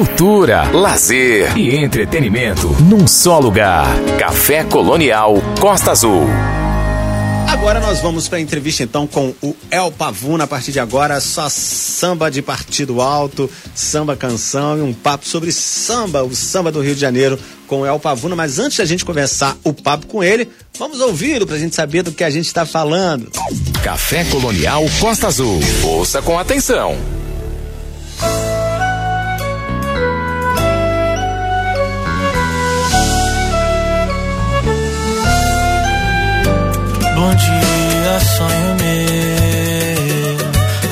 cultura, lazer e entretenimento num só lugar. Café Colonial Costa Azul. Agora nós vamos para a entrevista então com o El Pavuna. A partir de agora, só samba de partido alto, samba canção e um papo sobre samba, o samba do Rio de Janeiro com o El Pavuna. Mas antes da gente começar o papo com ele, vamos ouvi-lo para a gente saber do que a gente está falando. Café Colonial Costa Azul. Ouça com atenção.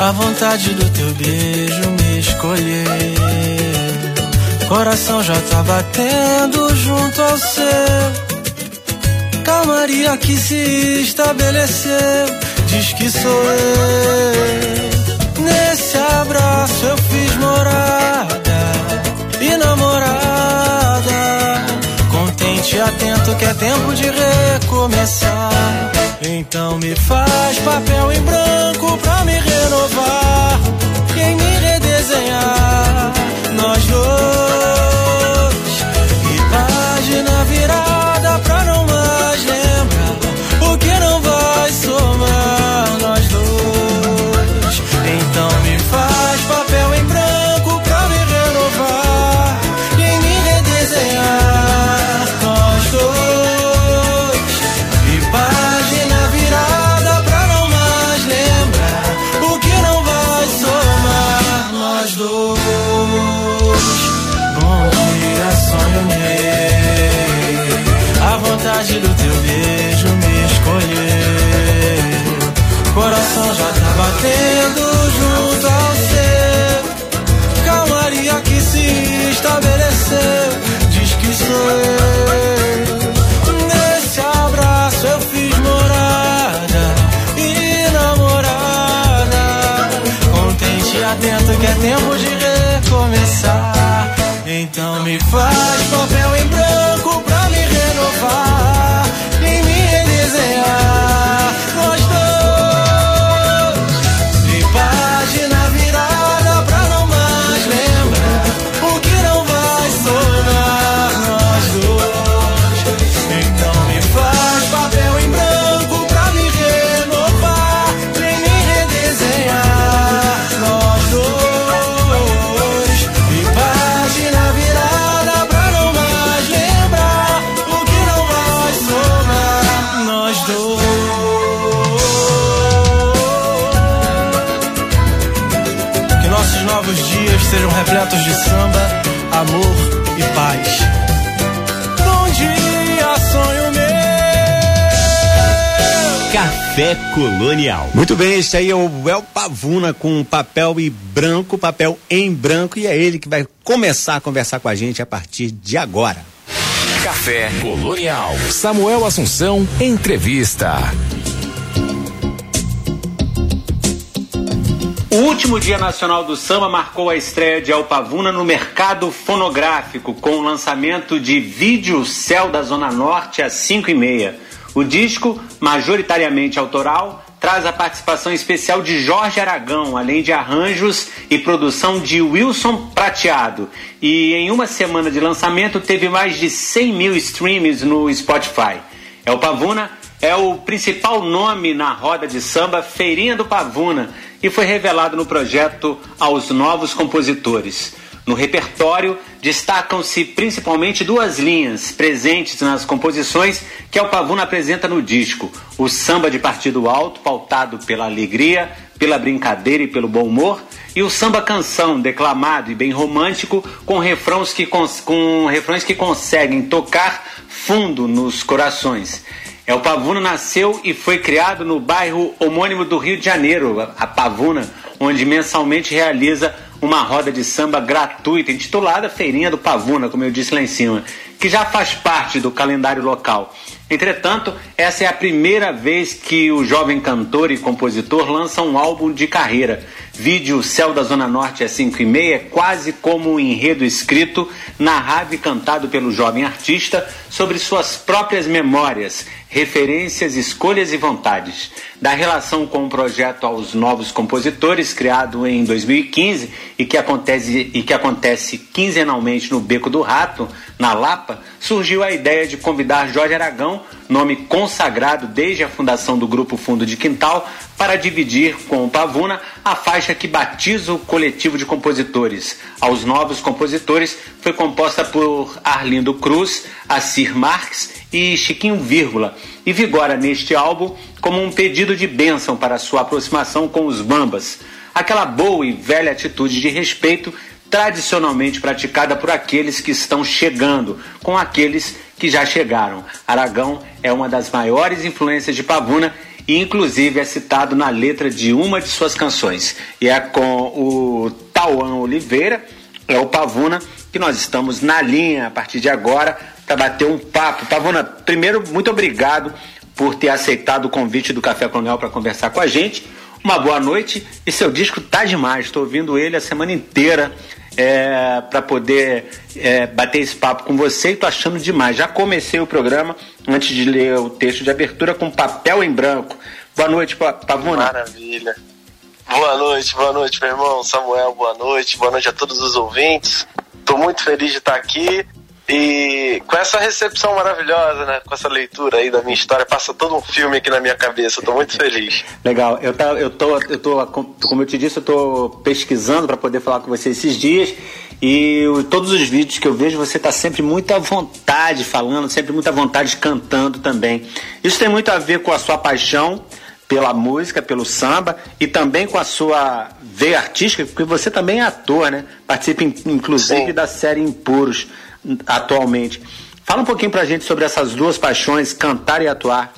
A vontade do teu beijo me escolher. Coração já tá batendo junto ao seu. Calmaria que se estabeleceu. Diz que sou eu. Nesse abraço eu fiz morada e namorada. Contente e atento que é tempo de recomeçar. Então me faz papel em branco pra me renovar e em me redesenhar. Café Colonial. Muito bem, esse aí é o El Pavuna com papel e branco, papel em branco, e é ele que vai começar a conversar com a gente a partir de agora. Café Colonial. Samuel Assunção, entrevista. O último Dia Nacional do Samba marcou a estreia de Alpavuna no mercado fonográfico, com o lançamento de Vídeo Céu da Zona Norte às 5 e meia. O disco, majoritariamente autoral, traz a participação especial de Jorge Aragão, além de arranjos e produção de Wilson Prateado. E em uma semana de lançamento teve mais de 100 mil streams no Spotify. El Pavuna é o principal nome na roda de samba Feirinha do Pavuna e foi revelado no projeto aos novos compositores. No repertório destacam-se principalmente duas linhas presentes nas composições que El Pavuna apresenta no disco: o samba de partido alto, pautado pela alegria, pela brincadeira e pelo bom humor, e o samba canção, declamado e bem romântico, com refrões que, com refrões que conseguem tocar fundo nos corações. El Pavuna nasceu e foi criado no bairro homônimo do Rio de Janeiro, a Pavuna, onde mensalmente realiza uma roda de samba gratuita, intitulada Feirinha do Pavuna, como eu disse lá em cima, que já faz parte do calendário local. Entretanto, essa é a primeira vez que o jovem cantor e compositor lança um álbum de carreira. Vídeo Céu da Zona Norte é 5 e meia é quase como um enredo escrito, narrado e cantado pelo jovem artista sobre suas próprias memórias, referências, escolhas e vontades. Da relação com o projeto aos novos compositores, criado em 2015 e que acontece, e que acontece quinzenalmente no Beco do Rato, na Lapa, surgiu a ideia de convidar Jorge Aragão, nome consagrado desde a fundação do Grupo Fundo de Quintal, para dividir com o Pavuna a faixa que batiza o coletivo de compositores. Aos novos compositores foi composta por Arlindo Cruz, Assir Marques e Chiquinho Vírgula, e vigora neste álbum como um pedido de bênção para sua aproximação com os Bambas. Aquela boa e velha atitude de respeito tradicionalmente praticada por aqueles que estão chegando, com aqueles que já chegaram. Aragão é uma das maiores influências de Pavuna e inclusive é citado na letra de uma de suas canções. E é com o Tauan Oliveira, é o Pavuna, que nós estamos na linha a partir de agora para bater um papo. Pavuna, primeiro, muito obrigado por ter aceitado o convite do Café Colonial para conversar com a gente. Uma boa noite e seu disco tá demais. Estou ouvindo ele a semana inteira é, para poder é, bater esse papo com você e tô achando demais. Já comecei o programa antes de ler o texto de abertura com papel em branco. Boa noite, Pavuna. Maravilha. Boa noite, boa noite, meu irmão Samuel. Boa noite, boa noite a todos os ouvintes. Estou muito feliz de estar aqui. E com essa recepção maravilhosa, né? Com essa leitura aí da minha história, passa todo um filme aqui na minha cabeça. Estou muito feliz. Legal. Eu, tá, eu, tô, eu tô, como eu te disse, eu tô pesquisando para poder falar com você esses dias. E todos os vídeos que eu vejo, você está sempre muito à vontade falando, sempre muita vontade cantando também. Isso tem muito a ver com a sua paixão pela música, pelo samba e também com a sua veia artística, porque você também é ator, né? Participa inclusive Sim. da série Impuros atualmente. Fala um pouquinho pra gente sobre essas duas paixões, cantar e atuar.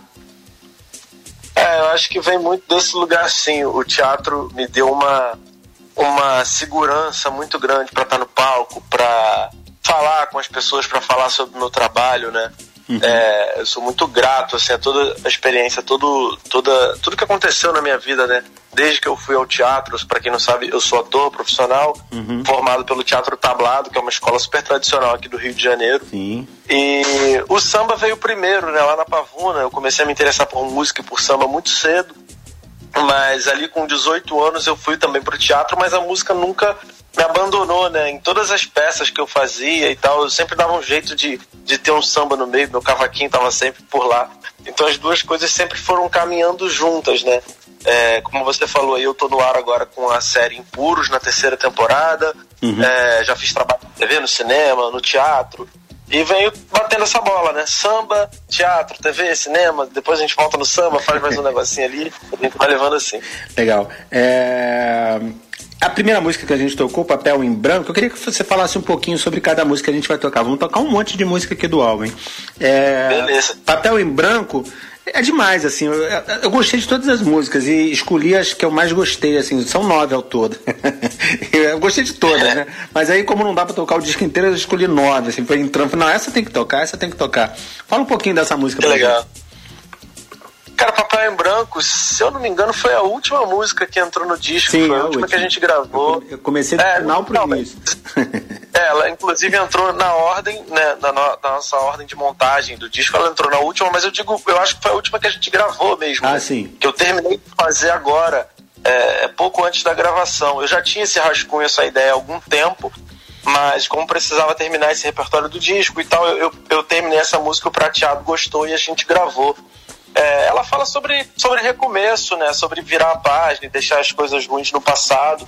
É, eu acho que vem muito desse lugar assim. O teatro me deu uma, uma segurança muito grande para estar no palco, para falar com as pessoas, para falar sobre o meu trabalho, né? Uhum. É, eu sou muito grato assim, a toda a experiência, todo, toda, tudo que aconteceu na minha vida, né? Desde que eu fui ao teatro, para quem não sabe, eu sou ator profissional, uhum. formado pelo Teatro Tablado, que é uma escola super tradicional aqui do Rio de Janeiro. Sim. E o samba veio primeiro, né? Lá na Pavuna, eu comecei a me interessar por música e por samba muito cedo. Mas ali com 18 anos eu fui também pro teatro, mas a música nunca me abandonou, né? Em todas as peças que eu fazia e tal, eu sempre dava um jeito de, de ter um samba no meio, meu cavaquinho tava sempre por lá. Então as duas coisas sempre foram caminhando juntas, né? É, como você falou aí, eu tô no ar agora com a série Impuros na terceira temporada. Uhum. É, já fiz trabalho na TV, no cinema, no teatro. E venho batendo essa bola, né? Samba, teatro, TV, cinema, depois a gente volta no samba, faz mais um negocinho ali, a gente vai levando assim. Legal. É... A primeira música que a gente tocou, Papel em Branco, eu queria que você falasse um pouquinho sobre cada música que a gente vai tocar. Vamos tocar um monte de música aqui do álbum? É... Beleza. Papel em Branco é demais, assim. Eu, eu, gostei de todas as músicas e escolhi as que eu mais gostei, assim. São nove ao todo. eu gostei de todas, né? Mas aí, como não dá pra tocar o disco inteiro, eu escolhi nove, assim. Foi entrando. Não, essa tem que tocar, essa tem que tocar. Fala um pouquinho dessa música. Que legal. Gente. Cara, Papai em Branco, se eu não me engano, foi a última música que entrou no disco, Sim, foi a, última que a gente gravou. Eu comecei do é, final pro início. É, ela inclusive entrou na ordem, né, na, na, nossa ordem de montagem do disco, ela entrou na última, mas eu digo, eu acho que foi a última que a gente gravou mesmo. Ah, né, sim. Que eu terminei de fazer agora, é, é, pouco antes da gravação. Eu já tinha esse rascunho, essa ideia há algum tempo, mas como precisava terminar esse repertório do disco e tal, eu, eu, eu terminei essa música, o Prateado gostou e a gente gravou. É, ela fala sobre, sobre recomeço, né? Sobre virar a página deixar as coisas ruins no passado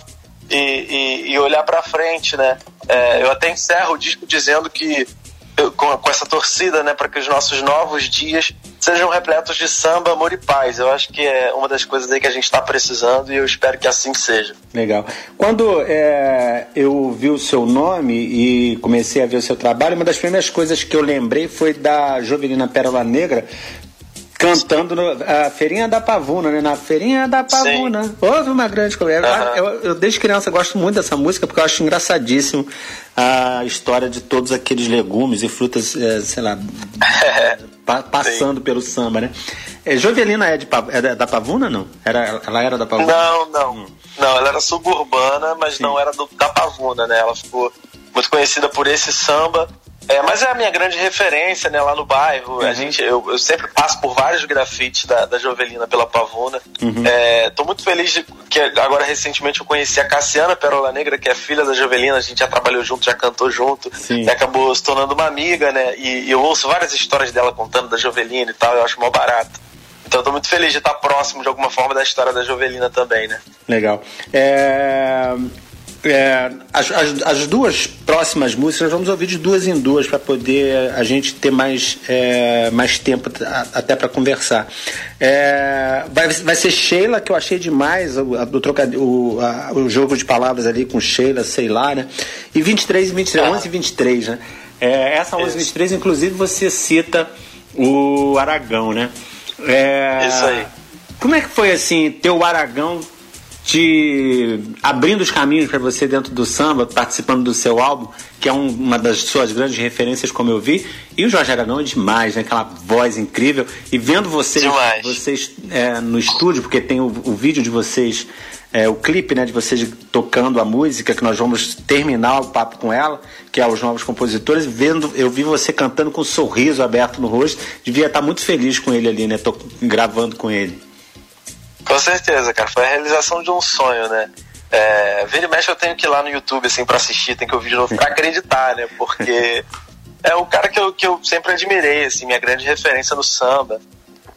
e, e, e olhar para frente, né? É, eu até encerro o disco dizendo que eu, com, com, essa torcida, né, para que os nossos novos dias sejam repletos de samba, amor e paz. Eu acho que é uma das coisas aí que a gente está precisando e eu espero que assim seja. Legal. Quando é, eu vi o seu nome e comecei a ver o seu trabalho, uma das primeiras coisas que eu lembrei foi da Jovelina Pérola Negra, cantando no, a Feirinha da Pavuna, né? Na Feirinha da Pavuna. Sim. Houve uma grande coisa. Uhum. Eu, eu, desde criança, gosto muito dessa música porque eu acho engraçadíssimo a história de todos aqueles legumes e frutas, é, sei lá, pa, passando Sim. pelo samba, né? É, Jovelina é, de, é da Pavuna, não? Era, ela era da Pavuna? Não, não. Hum. Não, ela era suburbana, mas Sim. não era do, da Pavuna, né? Ela ficou muito conhecida por esse samba é, mas é a minha grande referência, né, lá no bairro. Uhum. A gente, eu, eu, sempre passo por vários grafites da, da Jovelina pela Pavuna. Uhum. É, tô muito feliz de que agora recentemente eu conheci a Cassiana Perola Negra, que é filha da Jovelina. A gente já trabalhou junto, já cantou junto. Sim. E acabou se tornando uma amiga, né? E, e, eu ouço várias histórias dela contando da Jovelina e tal. Eu acho mó barato. Então eu tô muito feliz de estar próximo de alguma forma da história da Jovelina também, né? Legal. É é, as, as, as, duas próximas músicas, nós vamos ouvir de duas em duas para poder a gente ter mais, é, mais tempo até para conversar. É, vai, vai ser Sheila, que eu achei demais, o, do o, a, o jogo de palavras ali com Sheila, sei lá, né? E 23 e 23, 11 e 23, né? É, essa 11 e 23, inclusive, você cita o Aragão, né? É, Isso aí. Como é que foi assim, ter o Aragão te abrindo os caminhos para você dentro do samba, participando do seu álbum, que é um, uma das suas grandes referências, como eu vi. E o Jorge Aragão é demais, né? Aquela voz incrível. E vendo vocês, vocês é, no estúdio, porque tem o, o vídeo de vocês, é, o clipe né, de vocês tocando a música, que nós vamos terminar o papo com ela, que é os novos compositores, vendo, eu vi você cantando com um sorriso aberto no rosto, devia estar muito feliz com ele ali, né? Tô gravando com ele. Com certeza, cara. Foi a realização de um sonho, né? É, vira e mexe eu tenho que ir lá no YouTube, assim, pra assistir, tem que ouvir de novo pra acreditar, né? Porque é o cara que eu, que eu sempre admirei, assim, minha grande referência no samba.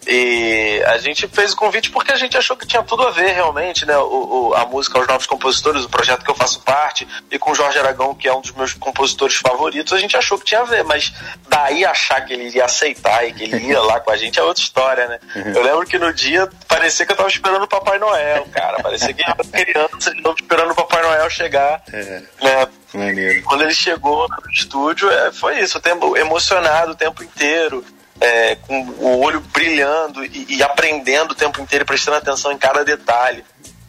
E a gente fez o convite porque a gente achou que tinha tudo a ver realmente, né? O, o, a música aos novos compositores, o projeto que eu faço parte, e com o Jorge Aragão, que é um dos meus compositores favoritos, a gente achou que tinha a ver, mas daí achar que ele iria aceitar e que ele ia lá com a gente é outra história, né? Uhum. Eu lembro que no dia parecia que eu tava esperando o Papai Noel, cara. Parecia que era criança de novo esperando o Papai Noel chegar. É. Né? Maneiro. Quando ele chegou no estúdio, é, foi isso, o tempo emocionado o tempo inteiro é, com o olho brilhando e, e, aprendendo o tempo inteiro, prestando atenção em cada detalhe.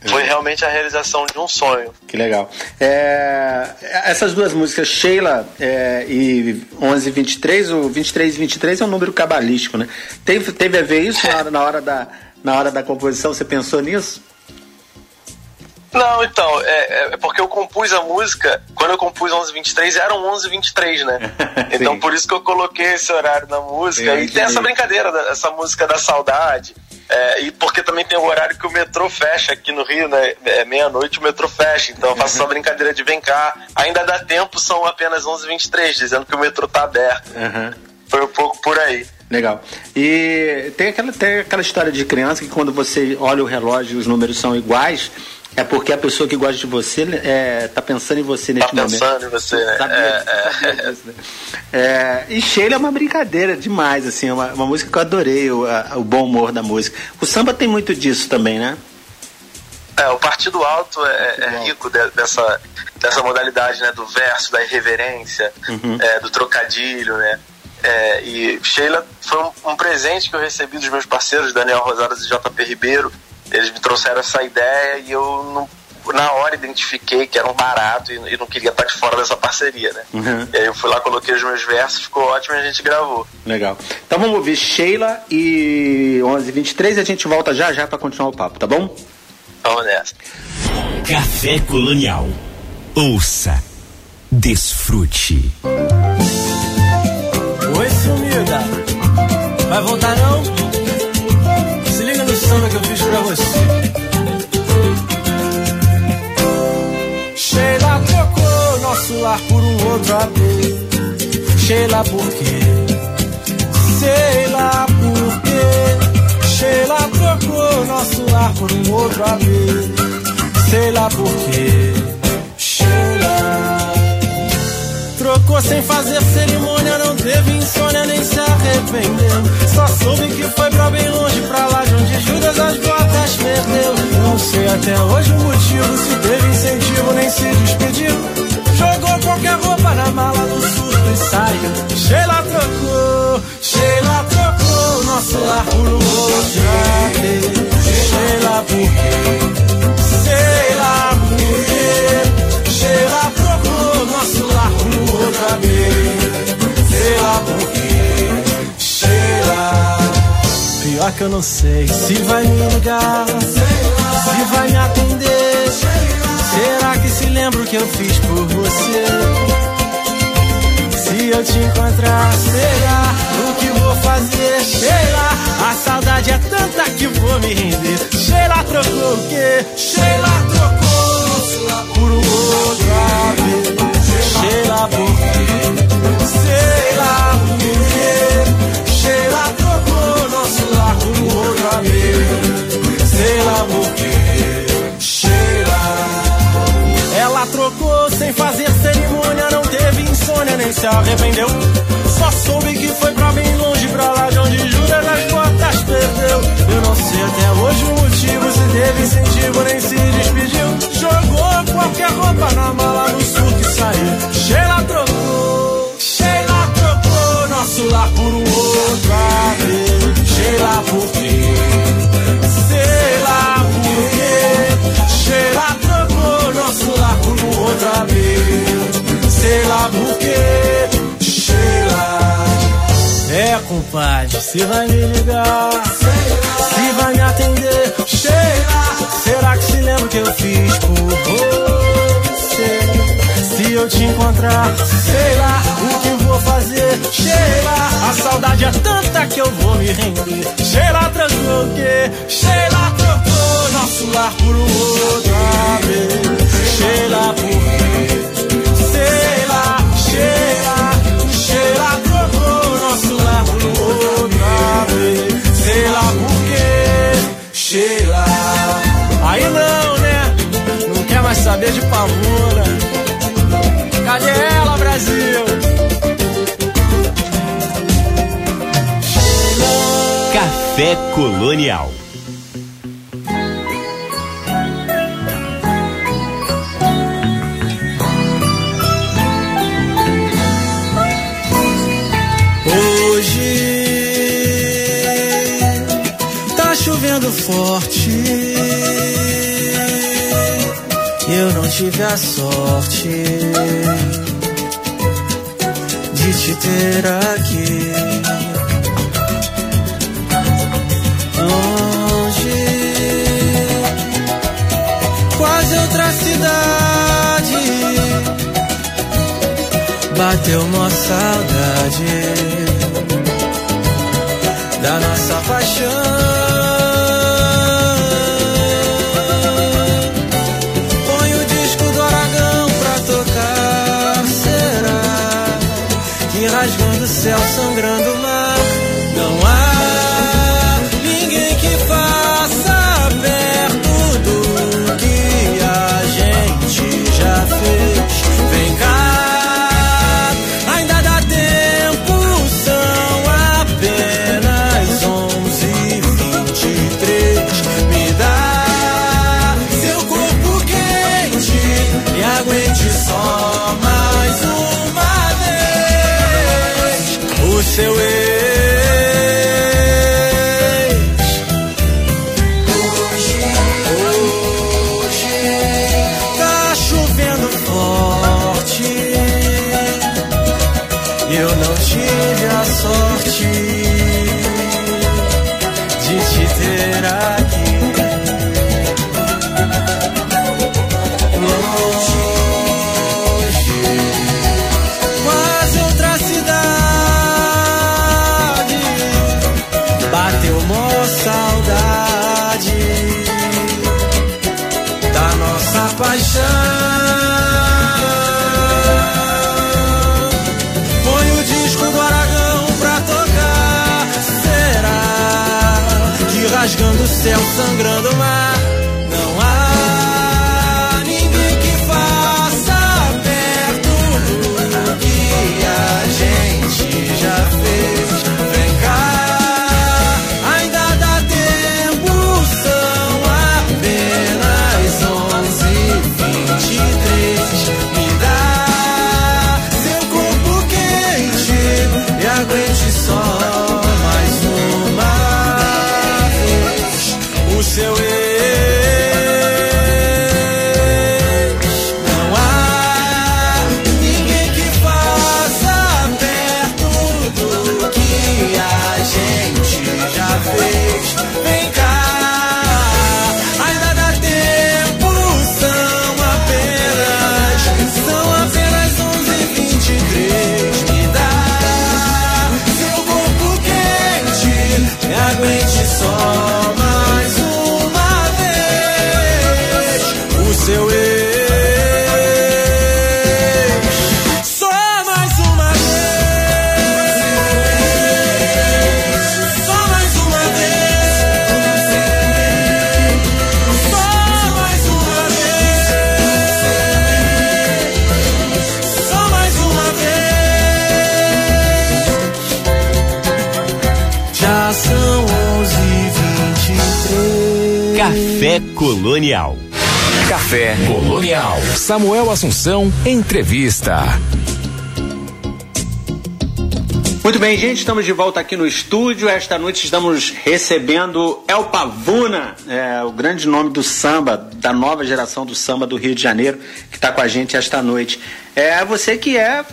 Foi é. realmente a realização de um sonho. Que legal. É, essas duas músicas, Sheila é, e 11 e 23, o 23 e 23 é um número cabalístico, né? Teve, teve a ver isso na hora, na hora, da, na hora da composição? Você pensou nisso? Não, então, é, é, porque eu compus a música, quando eu compus 1123, eram 1123, né? então por isso que eu coloquei esse horário na música. e tem essa brincadeira, essa música da saudade. É, e porque também tem o horário que o metrô fecha aqui no Rio, né? É meia-noite o metrô fecha. Então eu faço essa brincadeira de vem cá. Ainda dá tempo, são apenas 11h23, dizendo que o metrô tá aberto. Uhum. Foi um pouco por aí. Legal. E tem aquela, tem aquela história de criança que quando você olha o relógio e os números são iguais, é porque a pessoa que gosta de você é, tá pensando em você neste tá momento. Tá pensando em você, né? Sabia, é, sabia disso, né? É, e Sheila é uma brincadeira demais, assim, é uma, uma música que eu adorei, o, a, o bom humor da música. O samba tem muito disso também, né? É, o Partido Alto é, é rico de, dessa, dessa modalidade, né? Do verso, da irreverência, uhum. é, do trocadilho, né? É, e Sheila foi um, um, presente que eu recebi dos meus parceiros, Daniel Rosadas e JP Ribeiro, eles me trouxeram essa ideia e eu não, na hora identifiquei que era um barato e, e, não queria estar de fora dessa parceria, né? Uhum. E aí eu fui lá, coloquei os meus versos, ficou ótimo e a gente gravou. Legal. Então vamos ouvir Sheila e 1123 e a gente volta já já para continuar o papo, tá bom? Vamos nessa. Café Colonial. Ouça. Desfrute. Oi, sumida. Vai voltar não? Pra você. Sheila trocou nosso lar por um outro AP. Sheila por quê? Sei lá por quê. Sheila trocou nosso lar por um outro AP. Sei lá por quê. Sheila trocou sem fazer cerimônia, não teve insônia nem se arrependeu. Só soube que foi pra bem longe, pra lá de onde Judas as perdeu. Não sei até hoje o motivo, se teve incentivo, nem se despediu. Jogou qualquer roupa na mala do susto e saiu. Sheila trocou, Sheila trocou nosso lar por vez. Sei lá por quê, que eu não sei se vai me ligar, se vai me atender. Será que se lembra o que eu fiz por você? Se eu te encontrar, será o que vou fazer? Sheila, a saudade é tanta que vou me render. Sheila trocou o quê? Sheila trocou por outra vez. Sheila por quê? Sei lá por quê? Sheila trocou vez. Sei lá por quê? Sheila, ela trocou sem fazer cerimônia, não teve insônia nem se arrependeu. Só soube que foi pra bem longe, pra lá de onde Judas as botas perdeu. Eu não sei até hoje o motivo, se teve incentivo nem se despediu. Jogou qualquer roupa na mala no sul que saiu. Sheila trocou nosso lar por um outro vez. Sheila por quê? Sei lá por quê. Sheila trocou nosso lar por um outra vez. Sei lá por quê. Sheila. É, compadre, se vai me ligar, se vai me atender, Sheila. Será que se lembra o que eu fiz por você? Eu te encontrar, sei lá o que vou fazer, Sheila. A saudade é tanta que eu vou me render. Sheila trocou o quê? Trocou nosso lar por outra vez. Sheila por quê? Sei lá, Sheila, Sheila trocou nosso lar por outra vez. Sei lá por quê. Aí não, né? Não quer mais saber de pavuna. Café Colonial. Hoje tá chovendo forte. Eu não tive a sorte de te ter aqui. Bateu uma saudade da nossa paixão. Põe o disco do Aragão pra tocar. Será que rasgando o céu, sangrando céu, sangrando o Café Colonial. Café Colonial. Samuel Assunção, entrevista. Muito bem, gente, estamos de volta aqui no estúdio. Esta noite estamos recebendo El Pavuna, é, o grande nome do samba, da nova geração do samba do Rio de Janeiro, que está com a gente esta noite. É você que é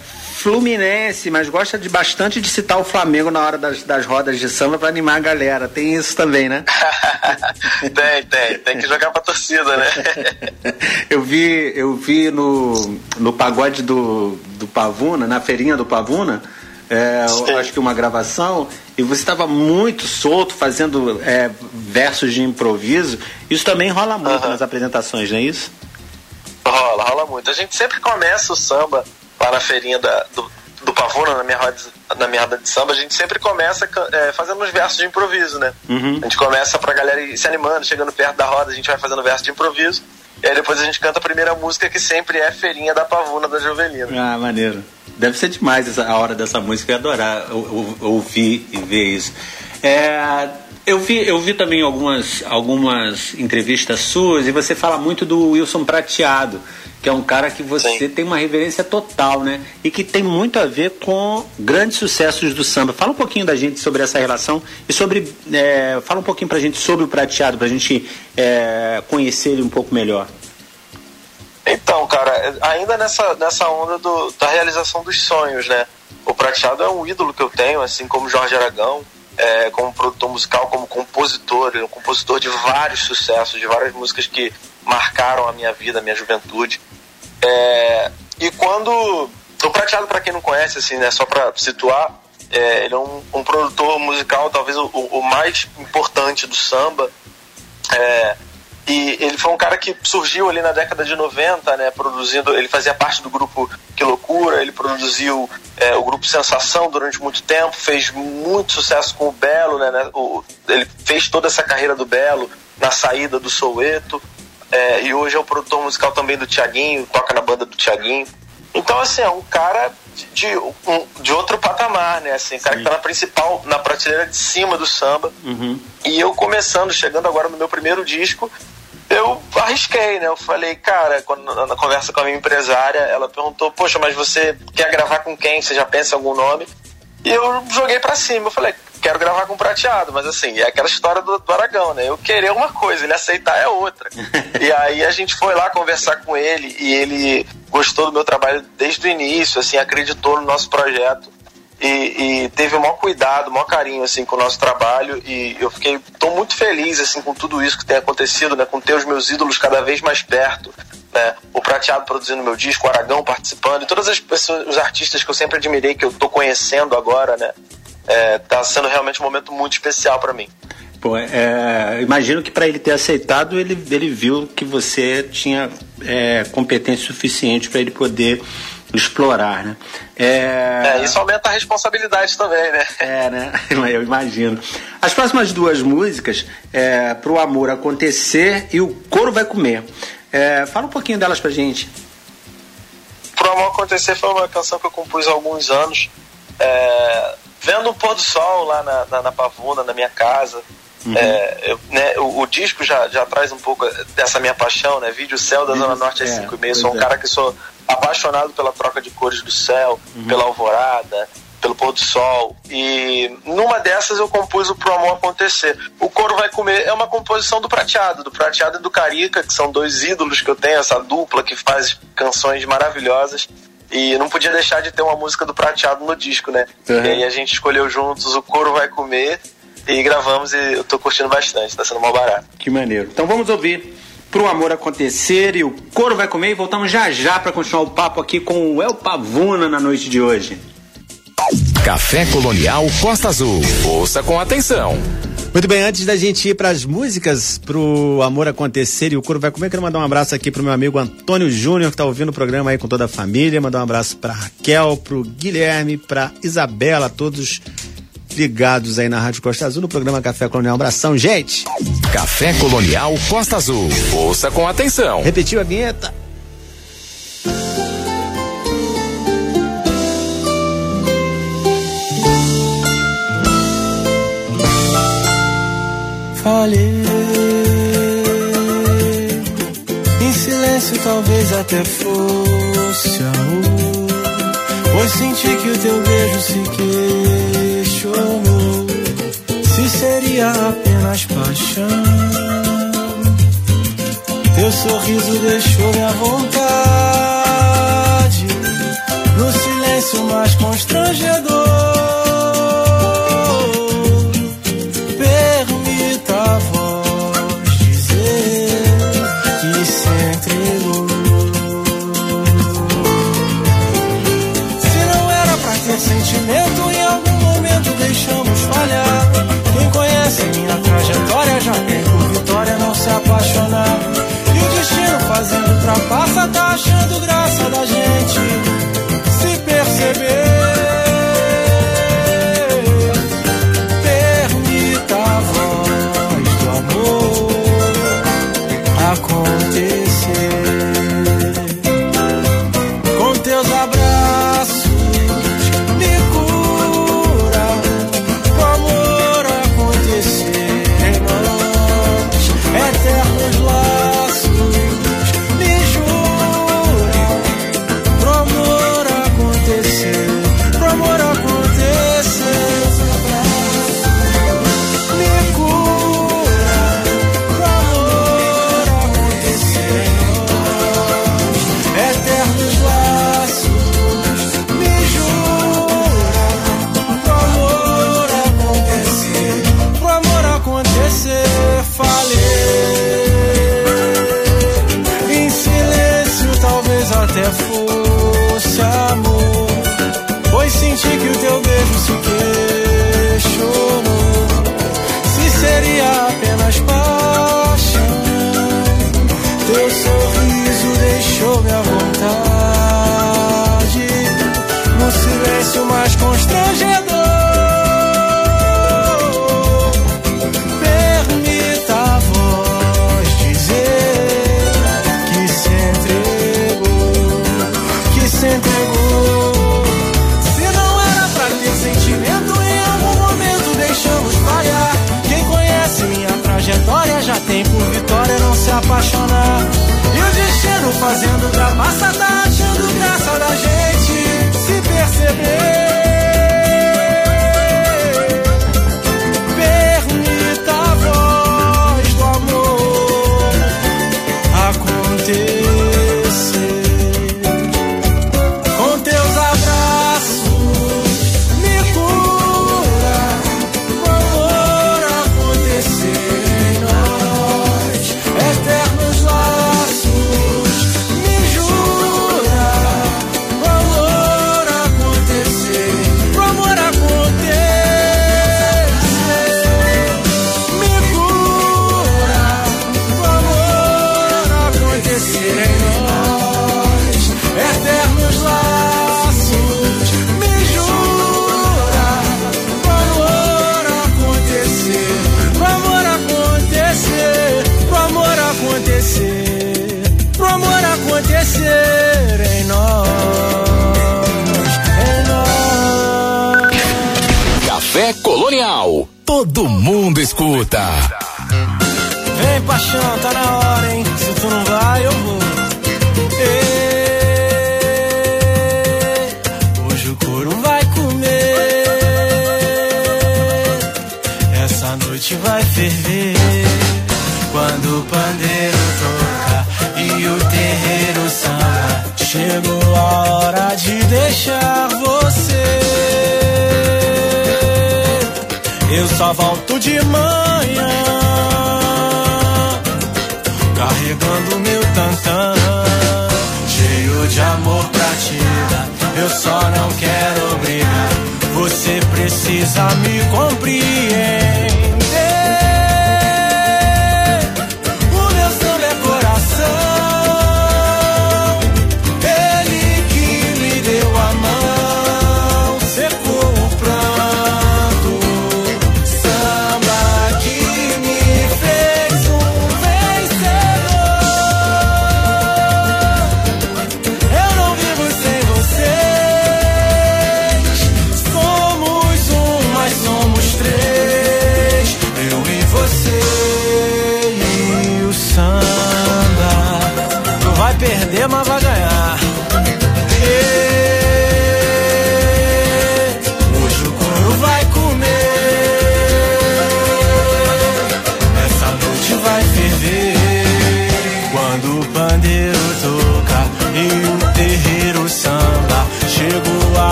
fluminense, mas gosta de bastante de citar o Flamengo na hora das, das rodas de samba para animar a galera. Tem isso também, né? tem, tem. Tem que jogar pra torcida, né? eu vi, eu vi no, no pagode do, do Pavuna, na feirinha do Pavuna, é, acho que uma gravação, e você estava muito solto, fazendo é, versos de improviso. Isso também rola muito nas apresentações, não é isso? Rola, rola muito. A gente sempre começa o samba lá na feirinha da, do, do Pavuna, na minha, roda, na minha roda de samba, a gente sempre começa é, fazendo uns versos de improviso, né? Uhum. A gente começa pra galera ir se animando, chegando perto da roda, a gente vai fazendo verso de improviso. E aí depois a gente canta a primeira música que sempre é Feirinha da Pavuna da Jovelina. Ah, maneiro. Deve ser demais essa, a hora dessa música, eu ia adorar ouvir e ver isso. É, eu vi, eu vi também algumas, algumas entrevistas suas e você fala muito do Wilson Prateado que é um cara que você Sim. tem uma reverência total, né? E que tem muito a ver com grandes sucessos do samba. Fala um pouquinho da gente sobre essa relação e sobre. É, fala um pouquinho pra gente sobre o prateado, pra gente é, conhecer ele um pouco melhor. Então, cara, ainda nessa, nessa onda do, da realização dos sonhos, né? O prateado é um ídolo que eu tenho, assim como Jorge Aragão. É, como produtor musical, como compositor, ele é um compositor de vários sucessos, de várias músicas que marcaram a minha vida, a minha juventude. É, e quando. O Prateado, para quem não conhece, assim, né, só para situar, é, ele é um, um, produtor musical, talvez o, o, mais importante do samba. É, e ele foi um cara que surgiu ali na década de 90, né, produzindo. Ele fazia parte do grupo Que Loucura, ele produziu é, o grupo Sensação durante muito tempo, fez muito sucesso com o Belo, né, né o, ele fez toda essa carreira do Belo na saída do Soueto. É, e hoje é o produtor musical também do Tiaguinho, toca na banda do Tiaguinho. Então, assim, é um cara de, de, um, de outro patamar, né? Assim, cara que tá na principal, na prateleira de cima do samba. Uhum. E eu começando, chegando agora no meu primeiro disco, eu arrisquei, né? Eu falei, cara, quando, na conversa com a minha empresária, ela perguntou, poxa, mas você quer gravar com quem? Você já pensa em algum nome? E eu joguei para cima, eu falei, quero gravar com prateado, mas assim, é aquela história do, do Aragão, né? Eu querer uma coisa, ele aceitar é outra. e aí a gente foi lá conversar com ele e ele gostou do meu trabalho desde o início, assim, acreditou no nosso projeto. E, e, teve o maior cuidado, o maior carinho assim com o nosso trabalho e eu fiquei tô muito feliz assim com tudo isso que tem acontecido, né, com ter os meus ídolos cada vez mais perto, né, o Prateado produzindo meu disco, o Aragão participando e todas as pessoas, os artistas que eu sempre admirei que eu tô conhecendo agora, né, é, tá sendo realmente um momento muito especial para mim. Pô, é, imagino que para ele ter aceitado, ele, ele viu que você tinha é, competência suficiente para ele poder explorar, né? É... é... isso aumenta a responsabilidade também, né? É, né? Eu imagino. As próximas duas músicas, é, Pro Amor Acontecer e O Coro Vai Comer. É, fala um pouquinho delas pra gente. Pro Amor Acontecer foi uma canção que eu compus há alguns anos. É, vendo o pôr do sol lá na, na, na Pavuna, na minha casa. Uhum. É, eu, né, o, o, disco já, já traz um pouco dessa minha paixão, né? Vídeo Céu da Zona Norte às é, 5 e meia. Sou um é. cara que sou apaixonado pela troca de cores do céu, uhum. pela alvorada, pelo pôr do sol. E numa dessas eu compus o Pro Amor Acontecer. O Coro Vai Comer é uma composição do Prateado, do Prateado e do Carica, que são dois ídolos que eu tenho, essa dupla que faz canções maravilhosas. E não podia deixar de ter uma música do Prateado no disco, né? Uhum. E aí a gente escolheu juntos o Coro Vai Comer e gravamos e eu tô curtindo bastante, tá sendo mal barato. Que maneiro. Então vamos ouvir Pro Amor Acontecer e o Coro Vai Comer e voltamos já já para continuar o papo aqui com o El Pavuna na noite de hoje. Café Colonial Costa Azul. Ouça com atenção. Muito bem, antes da gente ir para as músicas pro Amor Acontecer e o Coro vai comer, quero mandar um abraço aqui pro meu amigo Antônio Júnior, que tá ouvindo o programa aí com toda a família. Mandar um abraço pra Raquel, pro Guilherme, pra Isabela, todos ligados aí na Rádio Costa Azul, no programa Café Colonial. Um abração, gente! Café Colonial Costa Azul. Ouça com atenção. Repetiu a vinheta? falhei. Em silêncio, talvez até fosse amor. Pois senti que o teu beijo se questionou. Se seria apenas paixão. Teu sorriso deixou minha vontade. No silêncio mais constrangedor.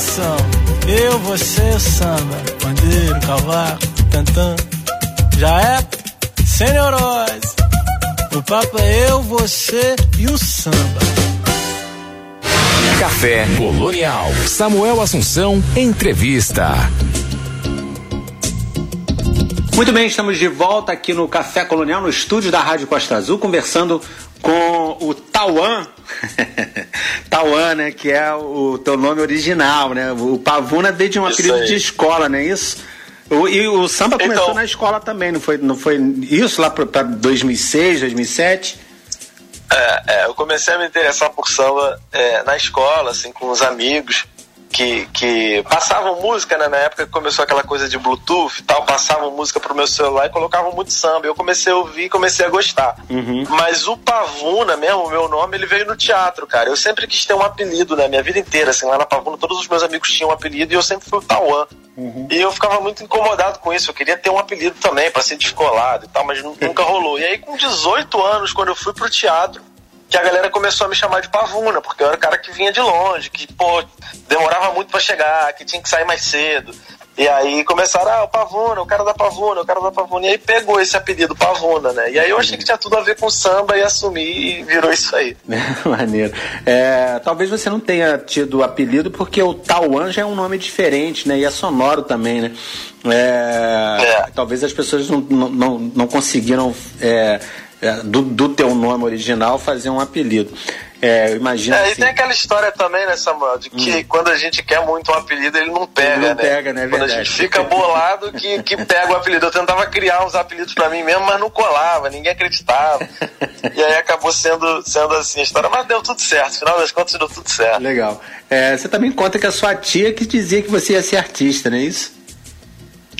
Vacilação. Eu, você, o samba. Bandeiro, cavaco, tantã. Já é? Sem neurose. O papo é eu, você e o samba. Café Colonial. Samuel Assunção, entrevista. Muito bem, estamos de volta aqui no Café Colonial, no estúdio da Rádio Costa Azul, conversando com o Tauan. Tauan, né? Que é o teu nome original, né? O Pavuna veio de um Isso apelido aí. de escola, não é isso? O- e o samba Então. começou na escola também, não foi, não foi isso lá para 2006, 2007? É, é, eu comecei a me interessar por samba é, na escola, assim, com os amigos que, que passavam música, né? Na época que começou aquela coisa de Bluetooth e tal, passavam música pro meu celular e colocavam muito samba. Eu comecei a ouvir e comecei a gostar. Mas o Pavuna mesmo, o meu nome, ele veio no teatro, cara. Eu sempre quis ter um apelido, né? Minha vida inteira, assim, lá na Pavuna, todos os meus amigos tinham um apelido e eu sempre fui o Tauan. E eu ficava muito incomodado com isso. Eu queria ter um apelido também para ser descolado e tal, mas nu- nunca rolou. E aí, com 18 anos, quando eu fui pro teatro, que a galera começou a me chamar de pavuna, porque eu era o cara que vinha de longe, que, pô, demorava muito pra chegar, que tinha que sair mais cedo. E aí começaram, ah, o Pavuna, o cara da Pavuna, o cara da Pavuna. E aí pegou esse apelido Pavuna, né? E aí eu achei que tinha tudo a ver com samba e assumi e virou isso aí. Maneiro. É, talvez você não tenha tido apelido porque o Tauan já é um nome diferente, né? E é sonoro também, né? É, É. Talvez as pessoas não, não, não, não conseguiram, é, do, do teu nome original, fazer um apelido. É, eu imagino É, e assim. tem aquela história também, né, Samuel, de que quando a gente quer muito um apelido, ele não pega, Ele não né? pega, né? É Quando a gente fica bolado que, que pega o apelido. Eu tentava criar uns apelidos pra mim mesmo, mas não colava, ninguém acreditava. e aí acabou sendo, sendo assim a história, mas deu tudo certo. No final das contas, deu tudo certo. Legal. É, você também conta que a sua tia que dizia que você ia ser artista, não é isso?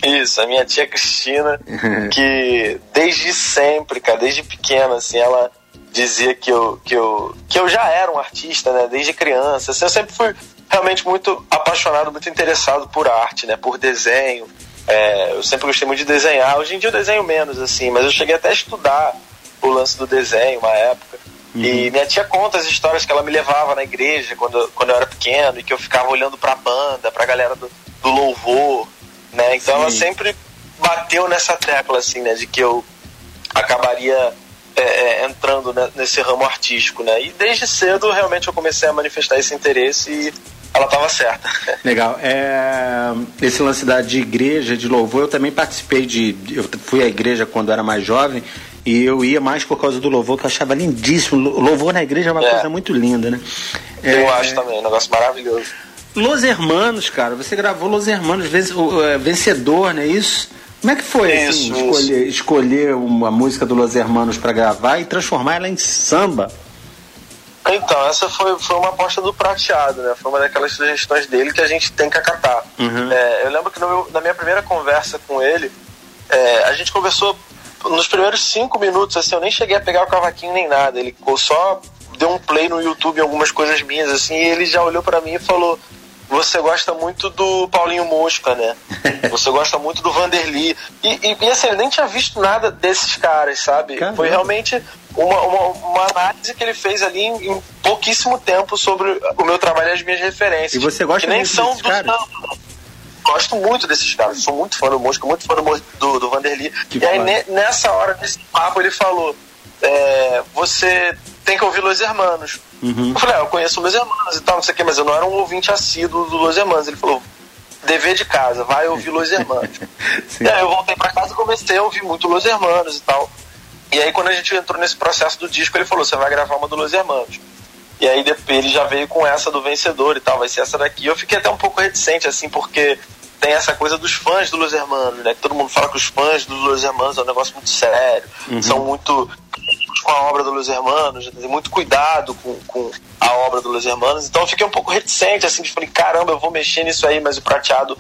Isso, a minha tia Cristina, que desde sempre, cara, desde pequena, assim, ela dizia que eu, que eu, que eu já era um artista, né, desde criança. Assim, eu sempre fui realmente muito apaixonado, muito interessado por arte, né, por desenho. É, eu sempre gostei muito de desenhar. Hoje em dia eu desenho menos, assim, mas eu cheguei até a estudar o lance do desenho uma época. E minha tia conta as histórias que ela me levava na igreja quando, quando eu era pequeno e que eu ficava olhando pra banda, pra galera do, do louvor, né? Então ela sempre bateu nessa tecla, assim, né? De que eu acabaria é, é, entrando né, nesse ramo artístico, né? E desde cedo realmente eu comecei a manifestar esse interesse e ela estava certa. Legal. É, esse lance da, de igreja, de louvor, eu também participei de. Eu fui à igreja quando era mais jovem e eu ia mais por causa do louvor, que eu achava lindíssimo. Lo- Louvor na igreja é uma É. coisa muito linda, né? É, Eu acho também, um negócio maravilhoso. Los Hermanos, cara, você gravou Los Hermanos, é, vencedor, não é isso? Como é que foi assim, Isso, isso. escolher, escolher uma música do Los Hermanos pra gravar e transformar ela em samba? Então, essa foi, foi uma aposta do prateado, né? Foi uma daquelas sugestões dele que a gente tem que acatar. Uhum. É, eu lembro que meu- na minha primeira conversa com ele, é, a gente conversou nos primeiros cinco minutos, assim, eu nem cheguei a pegar o cavaquinho nem nada. Ele só deu um play no YouTube em algumas coisas minhas, assim, e ele já olhou pra mim e falou: você gosta muito do Paulinho Mosca, né? Você gosta muito do Vanderly. E, e, e, assim, eu nem tinha visto nada desses caras, sabe? Caramba. Foi realmente uma, uma, uma, análise que ele fez ali em, em, pouquíssimo tempo sobre o meu trabalho e as minhas referências. E você gosta que nem são dos caras? Gosto muito desses caras, sou muito fã do Mosca, muito fã do, do, do Vanderly. Que e aí, ne, nessa hora, nesse papo, ele falou: é, Você tem que ouvir Los Hermanos. Uhum. Eu falei, ah, eu conheço Los Hermanos e tal, não sei o que, mas eu não era um ouvinte assíduo do Los Hermanos. Ele falou, dever de casa, vai ouvir Los Hermanos. e aí eu voltei para casa e comecei a ouvir muito Los Hermanos e tal. E aí quando a gente entrou nesse processo do disco, ele falou, você vai gravar uma do Los Hermanos. E aí ele já veio com essa do vencedor e tal, vai ser essa daqui. Eu fiquei até um pouco reticente, assim, porque tem essa coisa dos fãs do Los Hermanos, né? Que todo mundo fala que os fãs do Los Hermanos é um negócio muito sério, uhum. são muito com a obra do Los Hermanos, tem muito cuidado com, com a obra do Los Hermanos, então eu fiquei um pouco reticente, assim, de falei, caramba, eu vou mexer nisso aí, mas o prateado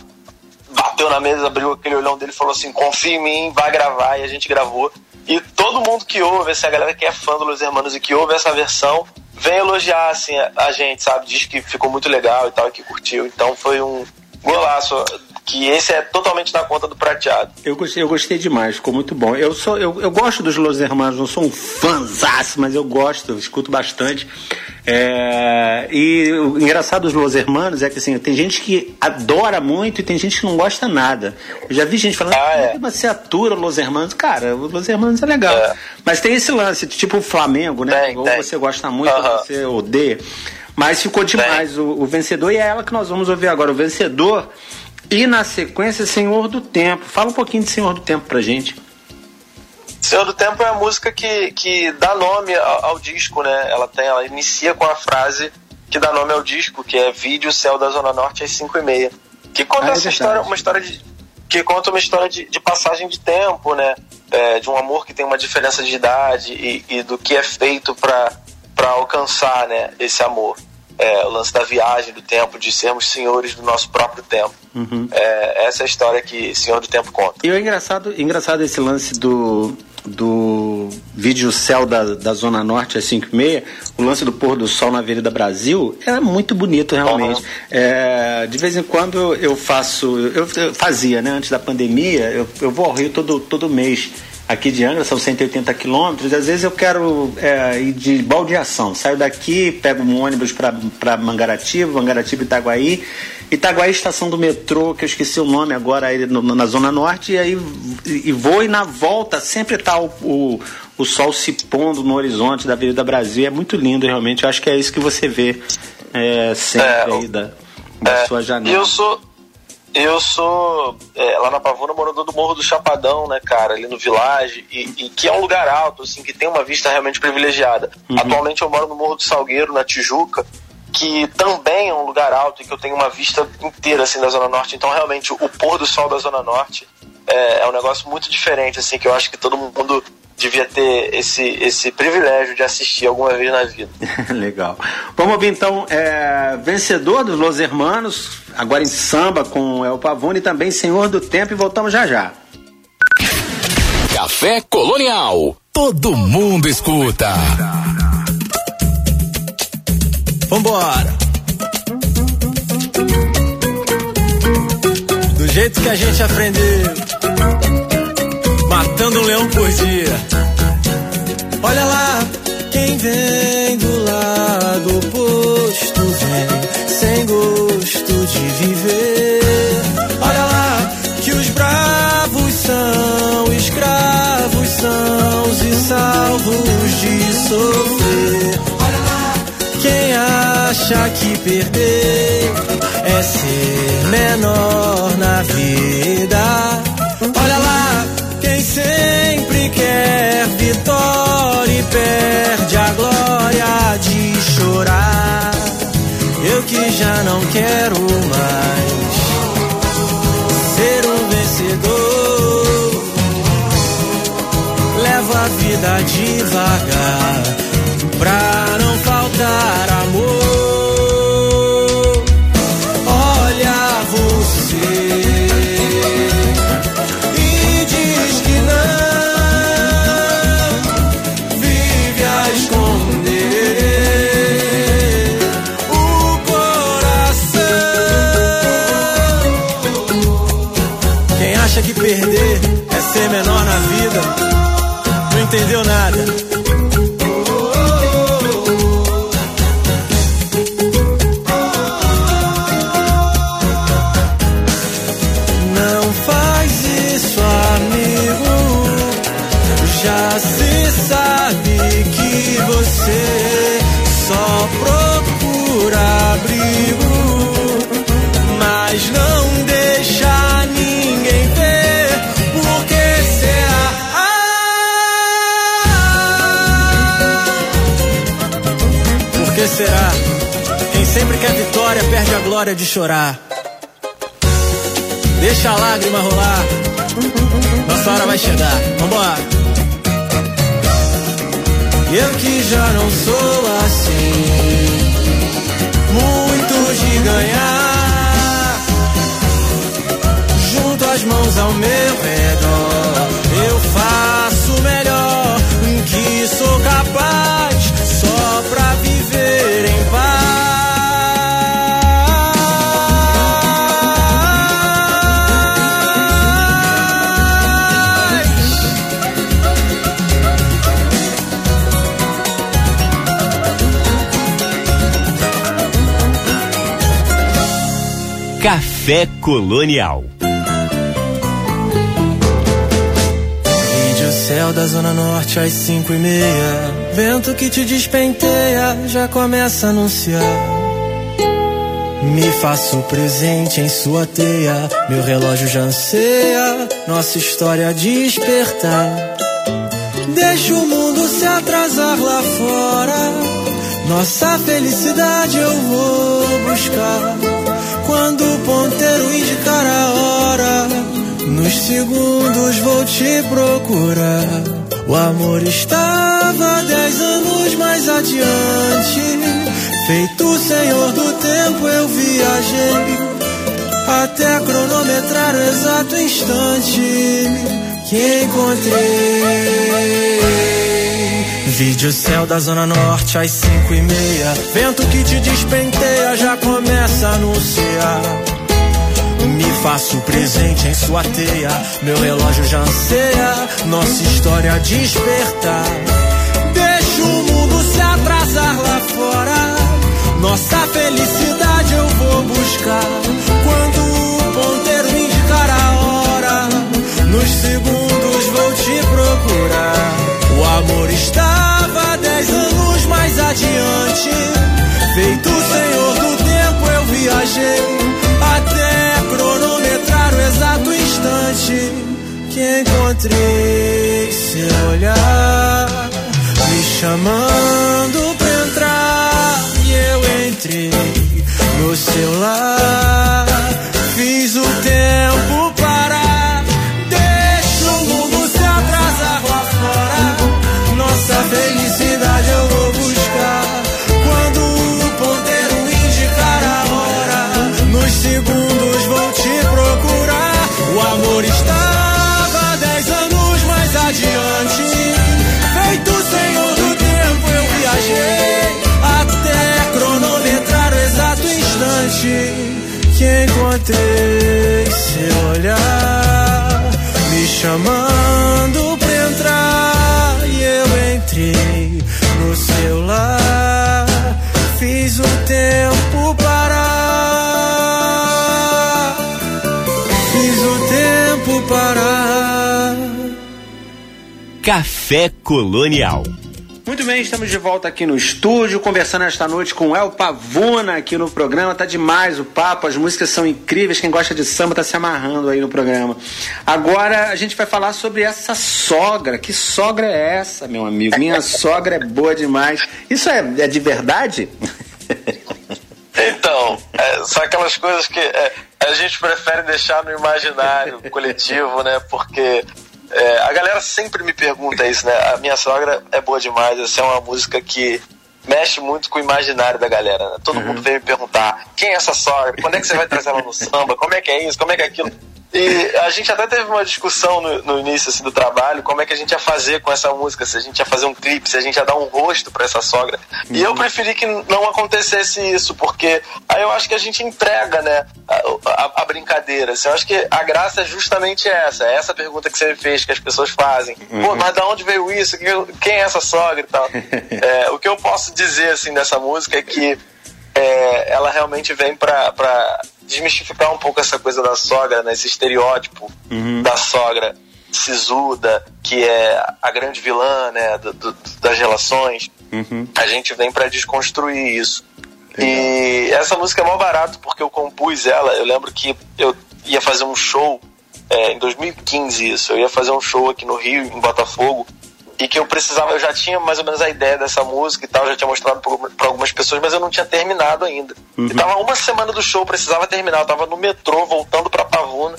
bateu na mesa, abriu aquele olhão dele falou assim, confia em mim, vai gravar, e a gente gravou. E todo mundo que ouve, essa galera que é fã do Los Hermanos e que ouve essa versão, vem elogiar, assim, a gente, sabe? Diz que ficou muito legal e tal, e que curtiu. Então foi um golaço que esse é totalmente na conta do prateado. Eu gostei, eu gostei demais, ficou muito bom. Eu sou, eu, eu gosto dos Los Hermanos, não sou um fãzaço, mas eu gosto, eu escuto bastante. É, e o engraçado dos Los Hermanos é que assim, tem gente que adora muito e tem gente que não gosta nada. Eu já vi gente falando, ah, é. você atura Los Hermanos. Cara, o Los Hermanos é legal. É. Mas tem esse lance, tipo o Flamengo, né? Tem, ou tem. você gosta muito, ou você odeia. Mas ficou demais o, o, vencedor e é ela que nós vamos ouvir agora. O vencedor e na sequência Senhor do Tempo. Fala um pouquinho de Senhor do Tempo pra gente. Senhor do Tempo é a música que, que dá nome ao, ao, disco, né? Ela tem, ela inicia com a frase que dá nome ao disco, que é Vídeo Céu da Zona Norte às 5 e meia. Que conta ah, é essa história, uma história de. Que conta uma história de, de passagem de tempo, né? É, de um amor que tem uma diferença de idade e, e do que é feito para alcançar né, esse amor é, o lance da viagem do tempo, de sermos senhores do nosso próprio tempo. Uhum. É, essa é a história que Senhor do Tempo conta. E é engraçado, engraçado esse lance do, do vídeo céu da, da Zona Norte às 5 e meia, o lance do pôr do sol na Avenida Brasil, é muito bonito realmente. Uhum. É, de vez em quando eu faço, eu, eu, fazia, né, antes da pandemia, eu, eu vou ao Rio todo, todo mês aqui de Angra, são 180 quilômetros, às vezes eu quero é, ir de baldeação. Saio daqui, pego um ônibus para Mangaratiba, Mangaratiba Itaguaí. Itaguaí, estação do metrô, que eu esqueci o nome agora, aí no, na Zona Norte, e aí e vou e na volta sempre está o, o, o, sol se pondo no horizonte da Avenida Brasil. É muito lindo, realmente. Eu acho que é isso que você vê é, sempre é, aí da, da é, sua janela. Eu sou eu sou é, lá na Pavuna morador do Morro do Chapadão, né, cara, ali no Village, e, e, que é um lugar alto, assim, que tem uma vista realmente privilegiada. Uhum. Atualmente eu moro no Morro do Salgueiro, na Tijuca, que também é um lugar alto e que eu tenho uma vista inteira, assim, da Zona Norte. Então, realmente, o pôr do sol da Zona Norte é, é um negócio muito diferente, assim, que eu acho que todo mundo devia ter esse, esse privilégio de assistir alguma vez na vida. Legal. Vamos ouvir então é, vencedor dos Los Hermanos, agora em samba com El Pavone e também Senhor do Tempo e voltamos já já. Café Colonial. Todo mundo escuta. Vambora. Do jeito que a gente aprendeu matando um leão por dia. Olha lá, quem vem do lado oposto vem sem gosto de viver. Olha lá, que os bravos são escravos são e salvos de sofrer. Olha lá, quem acha que perder é ser menor na vida. Quer vitória e perde a glória de chorar. Eu que já não quero mais ser um vencedor. Levo a vida devagar pra não faltar perde a glória de chorar. Deixa a lágrima rolar. Nossa hora vai chegar. Vambora. Eu que já não sou assim, muito de ganhar. Junto as mãos ao meu redor, eu faço Café Colonial. Vide o céu da Zona Norte às cinco e meia. Vento que te despenteia, já começa a anunciar. Me faço presente em sua teia, meu relógio já anseia, nossa história despertar. Deixa o mundo se atrasar lá fora, nossa felicidade eu vou buscar. Quando o ponteiro indicar a hora, nos segundos vou te procurar. O amor estava dez anos mais adiante. Feito senhor do tempo, eu viajei até cronometrar o exato instante que encontrei. Vide o céu da Zona Norte às cinco e meia. Vento que te despenteia já começa a anunciar. Me faço presente em sua teia. Meu relógio já anseia. Nossa história despertar. Deixa o mundo se atrasar lá fora. Nossa felicidade eu vou buscar. Quando o ponteiro indicar a hora, nos segundos te procurar. O amor estava dez anos mais adiante. Feito senhor do tempo, eu viajei até cronometrar o exato instante que encontrei seu olhar me chamando pra entrar e eu entrei no seu lar. Fiz o tempo seu olhar me chamando pra entrar e eu entrei no seu lar. Fiz o tempo parar, fiz o tempo parar. Café Colonial. Bem, estamos de volta aqui no estúdio, conversando esta noite com o El Pavuna aqui no programa. Tá demais o papo, as músicas são incríveis. Quem gosta de samba tá se amarrando aí no programa. Agora a gente vai falar sobre essa sogra. Que sogra é essa, meu amigo? Minha sogra é boa demais. Isso é, é de verdade? Então, é, são aquelas coisas que é, a gente prefere deixar no imaginário coletivo, né? Porque é, a galera sempre me pergunta isso, né? A minha sogra é boa demais, essa é uma música que mexe muito com o imaginário da galera, né? Todo mundo vem me perguntar quem é essa sogra, quando é que você vai trazer ela no samba, como é que é isso, como é que é aquilo. E a gente até teve uma discussão no, no início assim, do trabalho, como é que a gente ia fazer com essa música, se a gente ia fazer um clipe, se a gente ia dar um rosto para essa sogra. E eu preferi que não acontecesse isso, porque aí eu acho que a gente entrega, né, a, a, a brincadeira. Assim, eu acho que a graça é justamente essa, é essa pergunta que você me fez, que as pessoas fazem. Pô, mas da onde veio isso? Quem é essa sogra e tal? É, o que eu posso dizer, assim, dessa música é que é, ela realmente vem pra desmistificar um pouco essa coisa da sogra, né? Esse estereótipo da sogra sisuda, que é a grande vilã, né? do- do- das relações. A gente vem pra desconstruir isso. E essa música é mó barato porque eu compus ela. Eu lembro que eu ia fazer um show é, em 2015 isso. Eu ia fazer um show aqui no Rio, em Botafogo, e que eu precisava, eu já tinha mais ou menos a ideia dessa música e tal, já tinha mostrado para algumas pessoas, mas eu não tinha terminado ainda. Uhum. E tava uma semana do show, precisava terminar, eu tava no metrô, voltando para Pavuna.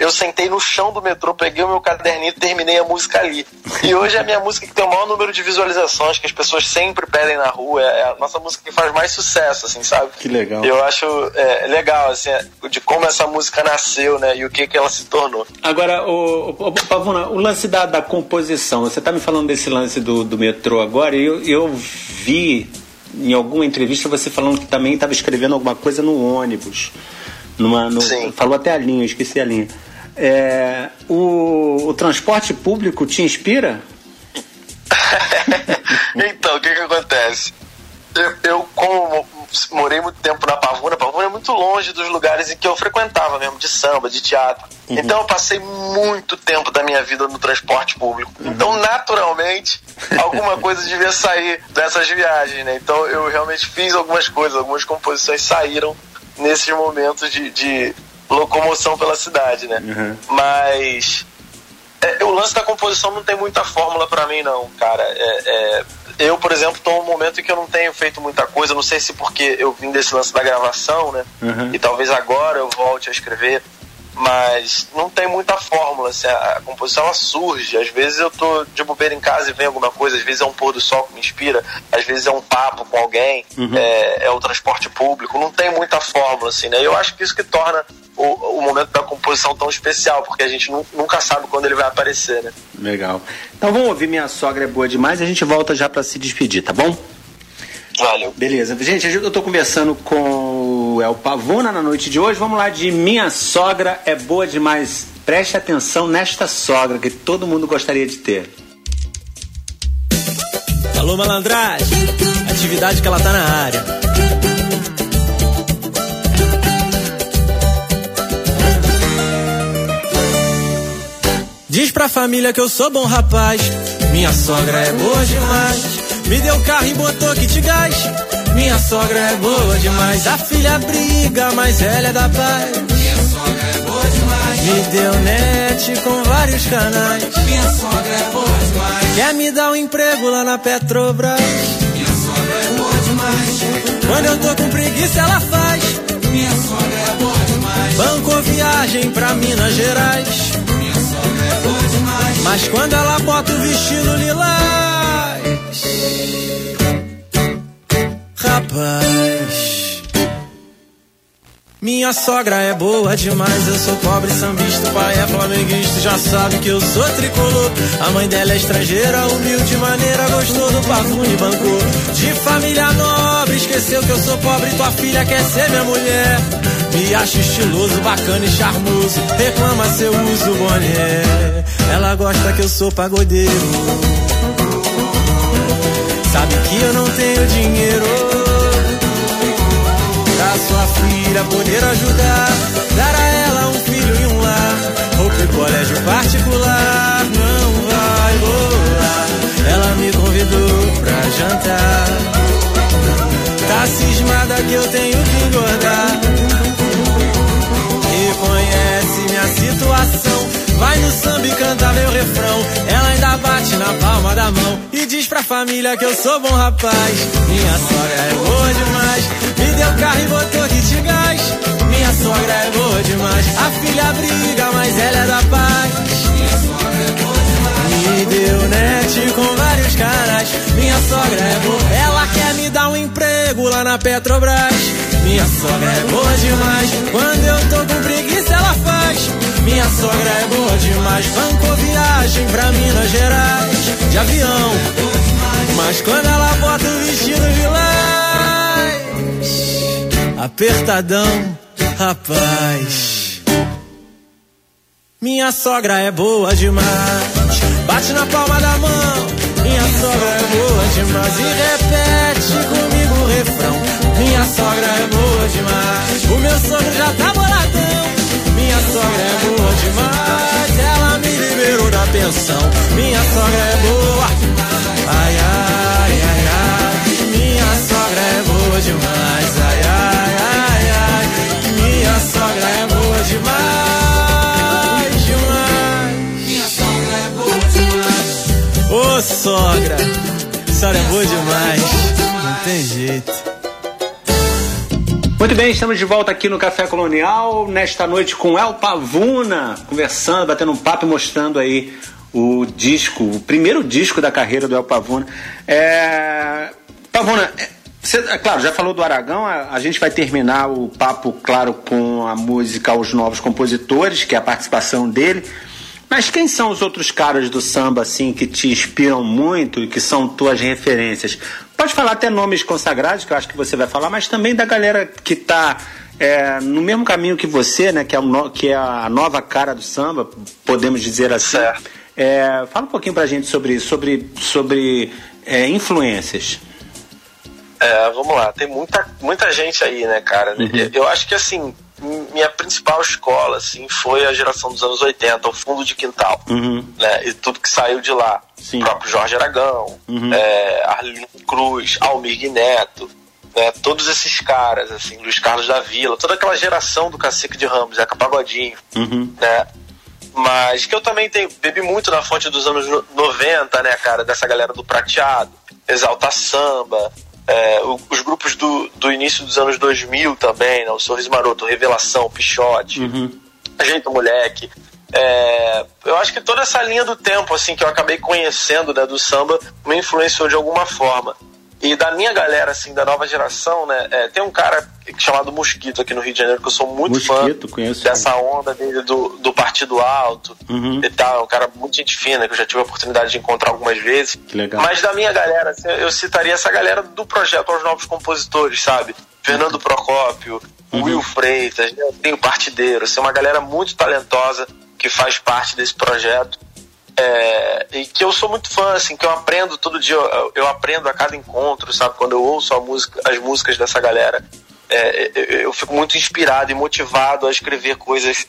Eu sentei no chão do metrô, peguei o meu caderninho e terminei a música ali. E hoje é a minha música que tem o maior número de visualizações, que as pessoas sempre pedem na rua. É a nossa música que faz mais sucesso, assim, sabe? Que legal. Eu acho é, legal, assim, de como essa música nasceu, né? E o que, que ela se tornou. Agora, o, o, o Pavuna, o lance da, da composição, você tá me falando desse lance do, do metrô agora, e eu, eu vi em alguma entrevista você falando que também estava escrevendo alguma coisa no ônibus. Numa, no, Sim. Falou até a linha, esqueci a linha. É, o, o transporte público te inspira? então, o que que acontece? Eu, eu, como morei muito tempo na Pavuna, Pavuna é muito longe dos lugares em que eu frequentava mesmo, de samba, de teatro. Uhum. Então eu passei muito tempo da minha vida no transporte público. Uhum. Então, naturalmente, alguma coisa devia sair dessas viagens, né? Então eu realmente fiz algumas coisas, algumas composições saíram nesses momentos de, de locomoção pela cidade, né? Uhum. Mas é, o lance da composição não tem muita fórmula para mim, não, cara. É, é, eu, por exemplo, estou num momento em que eu não tenho feito muita coisa. Não sei se porque eu vim desse lance da gravação, né? Uhum. E talvez agora eu volte a escrever mas não tem muita fórmula, assim, a, composição surge, às vezes eu tô de bobeira em casa e vem alguma coisa, às vezes é um pôr do sol que me inspira, às vezes é um papo com alguém, uhum. é, é, o transporte público, não tem muita fórmula, assim, né? Eu acho que isso que torna o, o momento da composição tão especial, porque a gente nunca sabe quando ele vai aparecer, né? Legal. Então vamos ouvir Minha Sogra é Boa Demais e a gente volta já para se despedir, tá bom? Valeu. Beleza. Gente, eu tô conversando com o El Pavuna na noite de hoje. Vamos lá de Minha Sogra é Boa Demais. Preste atenção nesta sogra que todo mundo gostaria de ter. Alô, malandragem. Atividade que ela tá na área. Diz pra família que eu sou bom rapaz. Minha sogra é boa demais. Me deu carro e botou kit gás. Minha sogra é boa demais. A filha briga, mas ela é da paz. Minha sogra é boa demais. Me deu net com vários canais. Minha sogra é boa demais. Quer me dar um emprego lá na Petrobras. Minha sogra é boa demais. Quando eu tô com preguiça, ela faz. Minha sogra é boa demais. Banco viagem pra Minas Gerais. Minha sogra é boa demais. Mas quando ela bota o vestido lilás. Minha sogra é boa demais. Eu sou pobre sambista, pai é flamenguista. Já sabe que eu sou tricolor. A mãe dela é estrangeira, humilde maneira, gostou do pavune e bancou. De família nobre, esqueceu que eu sou pobre. Tua filha quer ser minha mulher. Me acha estiloso, bacana e charmoso. Reclama seu uso boné. Ela gosta que eu sou pagodeiro. Sabe que eu não tenho dinheiro filha poder ajudar Dar a ela um filho e um lar Roupa e colégio particular Não vai rolar Ela me convidou pra jantar Tá cismada que eu tenho que engordar Reconhece minha situação Vai no samba e canta meu refrão. Ela ainda bate na palma da mão e diz pra família que eu sou bom rapaz. Minha sogra é boa demais. Me deu carro e botou sogra é boa demais. A filha briga, mas ela é da paz. Minha sogra é boa demais. Me deu net com vários canais. Minha sogra é boa. Ela quer me dar um emprego lá na Petrobras. Minha sogra é boa demais. Quando eu tô com preguiça, ela faz. Minha sogra é boa demais, bancou viagem pra Minas Gerais de avião. Mas quando ela bota o vestido de apertadão, rapaz. Minha sogra é boa demais, bate na palma da mão. Minha sogra é boa demais e repete comigo o refrão. Minha sogra é boa demais, o meu sogro já tá boladão. Minha sogra é boa demais, ela me liberou da pensão. Minha sogra é boa, ai, ai, ai, ai. Minha sogra é boa demais sogra é boa demais, demais. Minha sogra é boa demais. Ô sogra, a senhora é boa demais. Não tem jeito. Muito bem, estamos de volta aqui no Café Colonial, nesta noite com El Pavuna, conversando, batendo um papo mostrando aí o disco, o primeiro disco da carreira do El Pavuna. É... Pavuna, você, é claro, já falou do Aragão, a, a, gente vai terminar o papo, claro, com a música Os Novos Compositores, que é a participação dele. Mas quem são os outros caras do samba, assim, que te inspiram muito e que são tuas referências? Pode falar até nomes consagrados, que eu acho que você vai falar, mas também da galera que está é, no mesmo caminho que você, né? Que é, o, que é a nova cara do samba, podemos dizer assim. É, fala um pouquinho pra gente sobre, sobre, sobre é, influências. É, vamos lá, tem muita, muita gente aí, né, cara? Uhum. Eu acho que assim, minha principal escola, assim, foi a geração dos anos 80, o fundo de quintal, uhum. né? E tudo que saiu de lá. Sim. O próprio Jorge Aragão, uhum. é, Arlindo Cruz, Almir Neto, né? Todos esses caras, assim, Luiz Carlos da Vila, toda aquela geração do Cacique de Ramos, Zeca Pagodinho, uhum. né? Mas que eu também tenho, bebi muito na fonte dos anos 90, né, cara? Dessa galera do prateado, Exalta Samba, é, os grupos do, do início dos anos 2000 também, né? O Sorriso Maroto, Revelação, Pichote, uhum. Jeito Moleque. É, eu acho que toda essa linha do tempo, assim, que eu acabei conhecendo né, do samba, me influenciou de alguma forma. E da minha galera, assim, da nova geração, né? É, tem um cara chamado Mosquito aqui no Rio de Janeiro, que eu sou muito Mosquito, fã conheço. dessa onda dele do, do Partido Alto uhum. e tal. É um cara muito gente fina, que eu já tive a oportunidade de encontrar algumas vezes. Que legal. Mas da minha galera, assim, eu citaria essa galera do projeto aos novos compositores, sabe? Fernando Procópio, Uhum. Will Freitas, né? tem o Partideiro, assim, uma galera muito talentosa que faz parte desse projeto. É, e que eu sou muito fã, assim, que eu aprendo todo dia, eu, eu aprendo a cada encontro, sabe? Quando eu ouço música, as músicas dessa galera, é, eu, eu fico muito inspirado e motivado a escrever coisas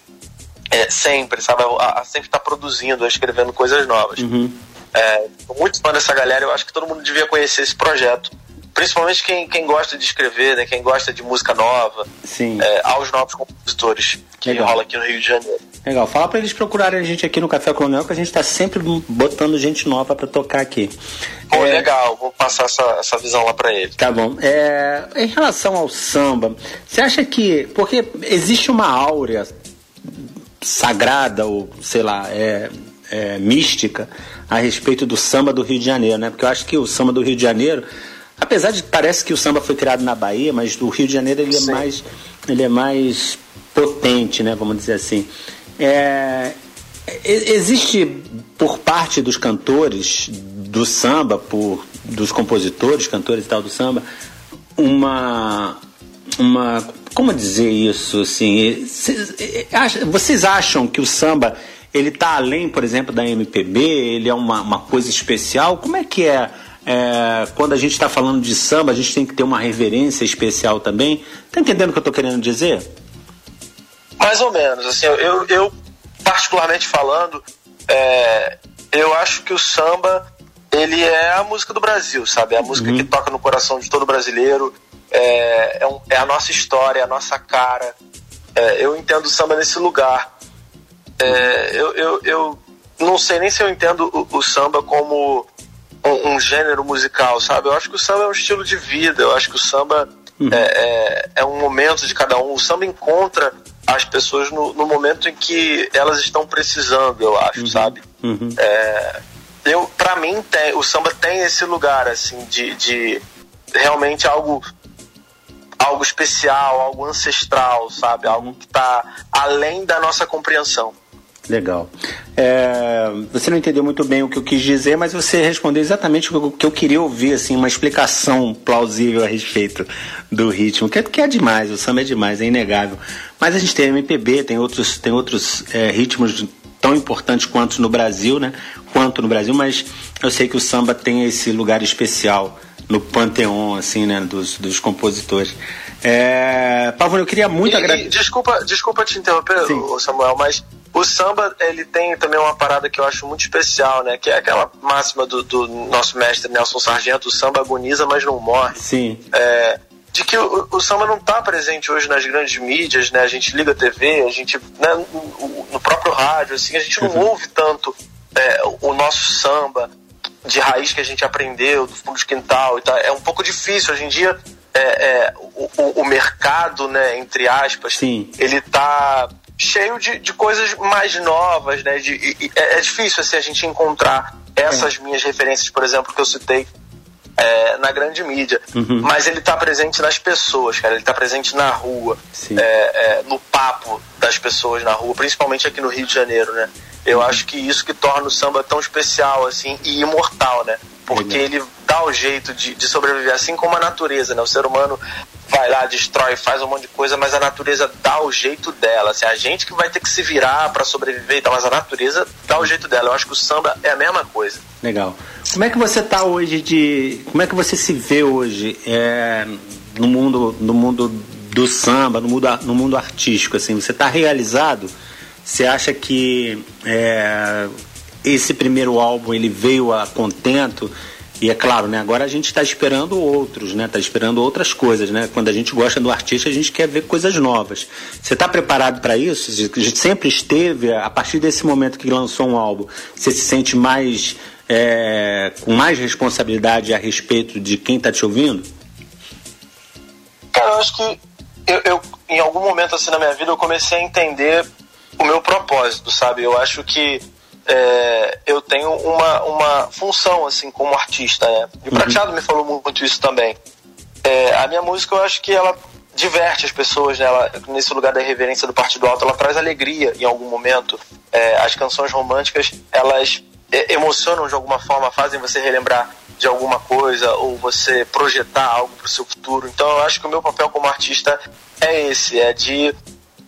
é, sempre, sabe? A, a sempre estar tá produzindo, a escrevendo coisas novas. Uhum. É, muito fã dessa galera, eu acho que todo mundo devia conhecer esse projeto. Principalmente quem, quem gosta de escrever, né? Quem gosta de música nova, Sim. é, aos novos compositores que Legal. rola aqui no Rio de Janeiro. Legal. Fala pra eles procurarem a gente aqui no Café Colonial, que a gente tá sempre botando gente nova pra tocar aqui. Pô, É, legal, vou passar essa, essa visão lá pra ele. Tá bom. É, em relação ao samba, você acha que. Porque existe uma áurea sagrada, ou sei lá, é, é, mística, a respeito do samba do Rio de Janeiro, né? Porque eu acho que o samba do Rio de Janeiro, apesar de parece que o samba foi criado na Bahia, mas do Rio de Janeiro ele é Sim. mais. Ele é mais potente, né? Vamos dizer assim. É, existe por parte dos cantores do samba, por dos compositores, cantores e tal do samba, uma uma como dizer isso assim? Vocês acham que o samba ele está além, por exemplo, da MPB? Ele é uma, uma coisa especial? Como é que é? É, quando a gente está falando de samba, a gente tem que ter uma reverência especial também. Tá entendendo o que eu estou querendo dizer? Mais ou menos, assim, eu, eu particularmente falando, é, eu acho que o samba, ele é a música do Brasil, sabe? É a música que toca no coração de todo brasileiro, é, é, um- é a nossa história, é a nossa cara. É, eu entendo o samba nesse lugar. É, eu, eu, eu não sei nem se eu entendo o, o samba como um, um gênero musical, sabe? Eu acho que o samba é um estilo de vida, eu acho que o samba é, é, é um momento de cada um. O samba encontra as pessoas no, no momento em que elas estão precisando, eu acho, sabe? Uhum. É, eu, para mim, tem, o samba tem esse lugar, assim, de, de realmente algo algo especial, algo ancestral, sabe? Algo que está além da nossa compreensão. Legal. É, você não entendeu muito bem o que eu quis dizer, mas você respondeu exatamente o que eu- que eu queria ouvir, assim, uma explicação plausível a respeito do ritmo, que é, que é demais, o samba é demais, é inegável. Mas a gente tem MPB, tem outros, tem outros é, ritmos tão importantes quanto no Brasil, né? Quanto no Brasil, mas eu sei que o samba tem esse lugar especial no panteão, assim, né? Dos, dos compositores. É, Pavone, eu queria muito agradecer. desculpa, desculpa te interromper, Sim. Samuel, mas o samba ele tem também uma parada que eu acho muito especial, né? Que é aquela máxima do, do nosso mestre Nelson Sargento: o samba agoniza, mas não morre. Sim. É, de que o, o samba não está presente hoje nas grandes mídias, né? A gente liga a TV, a gente né, no, no próprio rádio, assim, a gente não Uhum. ouve tanto é, o nosso samba de raiz que a gente aprendeu, do fundo de quintal e tal. É um pouco difícil hoje em dia. É, é, o, o, o mercado, né, entre aspas, Sim. ele tá cheio de, de coisas mais novas, né? De, é, é difícil assim, a gente encontrar essas minhas referências, por exemplo, que eu citei é, na grande mídia. Mas ele tá presente nas pessoas, cara. Ele tá presente na rua, é, é, no papo das pessoas na rua, principalmente aqui no Rio de Janeiro, né? Eu acho que isso que torna o samba tão especial, assim, e imortal, né? Porque Legal. ele dá o jeito de, de sobreviver, assim como a natureza, né? O ser humano vai lá, destrói, faz um monte de coisa, mas a natureza dá o jeito dela. Assim, a gente que vai ter que se virar para sobreviver e tal, mas a natureza dá o jeito dela. Eu acho que o samba é a mesma coisa. Legal. Como é que você tá hoje de. Como é que você se vê hoje é, no mundo no mundo do samba, no mundo, no mundo artístico? Assim, você está realizado? Você acha que é, esse primeiro álbum ele veio a contento? E é claro, né? Agora a gente está esperando outros, né? Está esperando outras coisas, né? Quando a gente gosta do artista, a gente quer ver coisas novas. Você está preparado para isso? A gente sempre esteve a partir desse momento que lançou um álbum. Você se sente mais é, com mais responsabilidade a respeito de quem está te ouvindo? Cara, eu acho que eu, eu, em algum momento assim na minha vida eu comecei a entender o meu propósito, sabe? Eu acho que é, eu tenho uma, uma função assim como artista, né? E o Prateado me falou muito isso também. É, a minha música eu acho que ela diverte as pessoas, né? Ela, nesse lugar da reverência do Partido Alto, ela traz alegria em algum momento. É, as canções românticas, elas emocionam de alguma forma, fazem você relembrar de alguma coisa ou você projetar algo para o seu futuro. Então eu acho que o meu papel como artista é esse, é de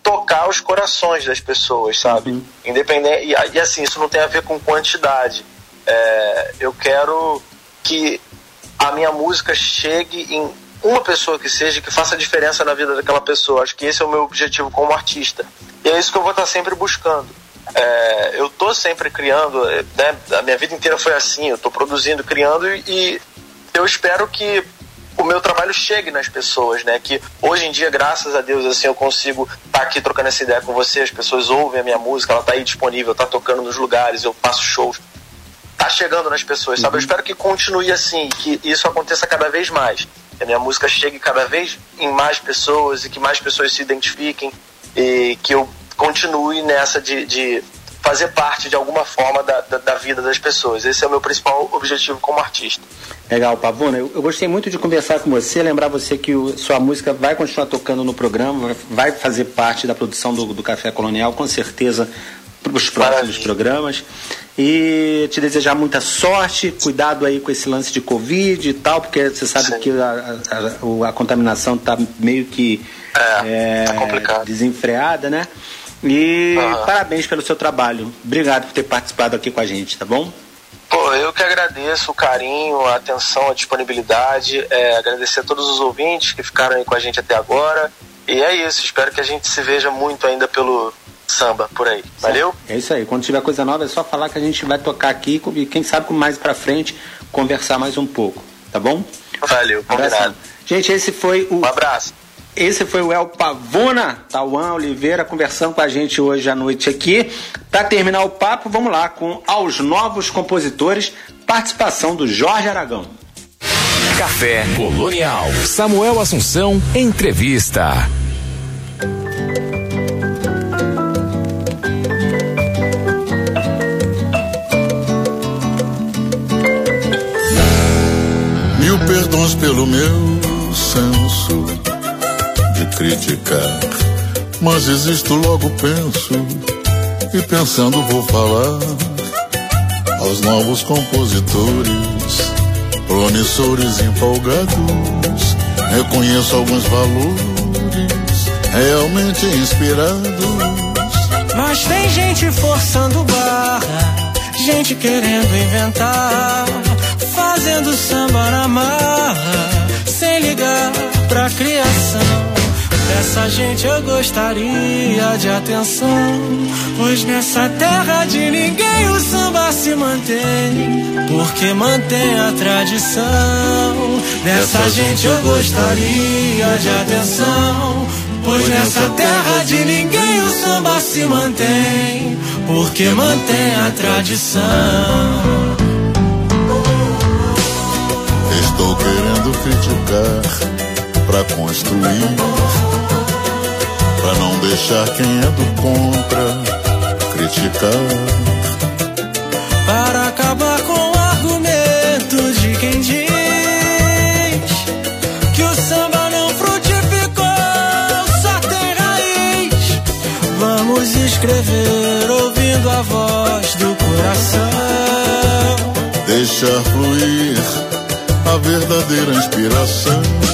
tocar os corações das pessoas, sabe? Independente e, e assim isso não tem a ver com quantidade. É, eu quero que a minha música chegue em uma pessoa que seja que faça diferença na vida daquela pessoa. Acho que esse é o meu objetivo como artista. E é isso que eu vou estar sempre buscando. É, eu tô sempre criando, né? A minha vida inteira foi assim. Eu tô produzindo, criando e, e eu espero que o meu trabalho chegue nas pessoas, né? Que hoje em dia, graças a Deus, assim, eu consigo estar aqui trocando essa ideia com você. As pessoas ouvem a minha música, ela tá aí disponível, tá tocando nos lugares, eu faço shows tá chegando nas pessoas, sabe? Eu espero que continue assim, que isso aconteça cada vez mais. Que a minha música chegue cada vez em mais pessoas e que mais pessoas se identifiquem e que eu continue nessa de, de fazer parte de alguma forma da, da, da vida das pessoas. Esse é o meu principal objetivo como artista. Legal, Pavona. Eu, eu gostei muito de conversar com você, lembrar você que o- sua música vai continuar tocando no programa, vai fazer parte da produção do, do Café Colonial, com certeza, para os próximos programas. E te desejar muita sorte, cuidado aí com esse lance de Covid e tal, porque você sabe Sim. que a, a- a- a contaminação está meio que É, tá complicado. desenfreada, né? E parabéns pelo seu trabalho. Obrigado por ter participado aqui com a gente, tá bom? Pô, eu que agradeço o carinho, a atenção, a disponibilidade, é, agradecer a todos os ouvintes que ficaram aí com a gente até agora. E é isso, espero que a gente se veja muito ainda pelo samba por aí. Valeu? É isso aí. Quando tiver coisa nova, é só falar que a gente vai tocar aqui e quem sabe com mais pra frente conversar mais um pouco, tá bom? Valeu, combinado. Abração. Gente, esse foi o Um abraço. Esse foi o El Pavona, Tauan Oliveira, conversando com a gente hoje à noite aqui. Para terminar o papo, vamos lá com Aos Novos Compositores, participação do Jorge Aragão. Café Colonial. Samuel Assunção, entrevista. Mil perdões pelo meu senso criticar, mas existo logo penso e pensando vou falar aos novos compositores, promissores empolgados. Reconheço alguns valores realmente inspirados. Mas tem gente forçando barra, gente querendo inventar, fazendo samba na marra, sem ligar pra criação. Dessa gente eu gostaria de atenção, pois nessa terra de ninguém o samba se mantém, porque mantém a tradição. Dessa gente eu gostaria de atenção, pois nessa terra de ninguém o samba se mantém, porque mantém a tradição. estou querendo criticar pra construir, deixar quem é do contra criticar. Para acabar com o argumento de quem diz que o samba não frutificou, só tem raiz. Vamos escrever ouvindo a voz do coração. Deixar fluir a verdadeira inspiração.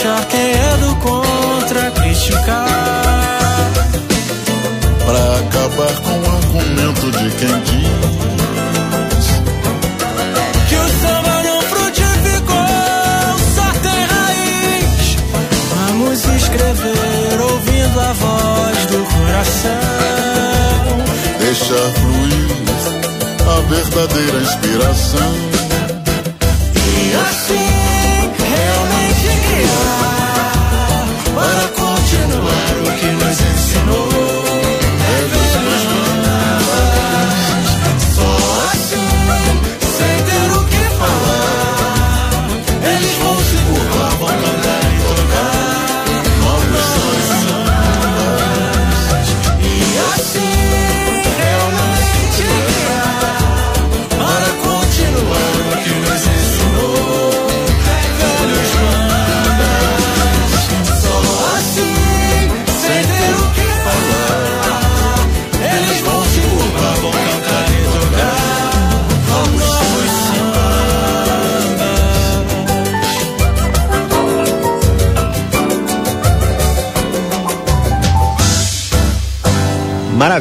Deixar quem é do contra criticar. pra acabar com o argumento de quem diz Que o samba não frutificou, só tem raiz. Vamos escrever ouvindo a voz do coração. deixar fluir a verdadeira inspiração.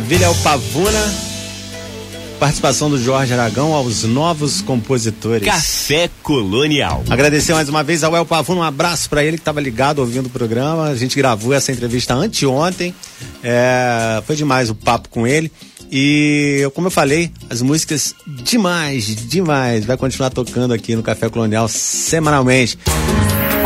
Maravilha, é o Pavuna. Participação do Jorge Aragão aos novos compositores. Café Colonial. Agradecer mais uma vez ao El Pavuna, um abraço para ele que estava ligado ouvindo o programa. A gente gravou essa entrevista anteontem. É, foi demais o papo com ele. E como eu falei, as músicas demais, demais. Vai continuar tocando aqui no Café Colonial semanalmente.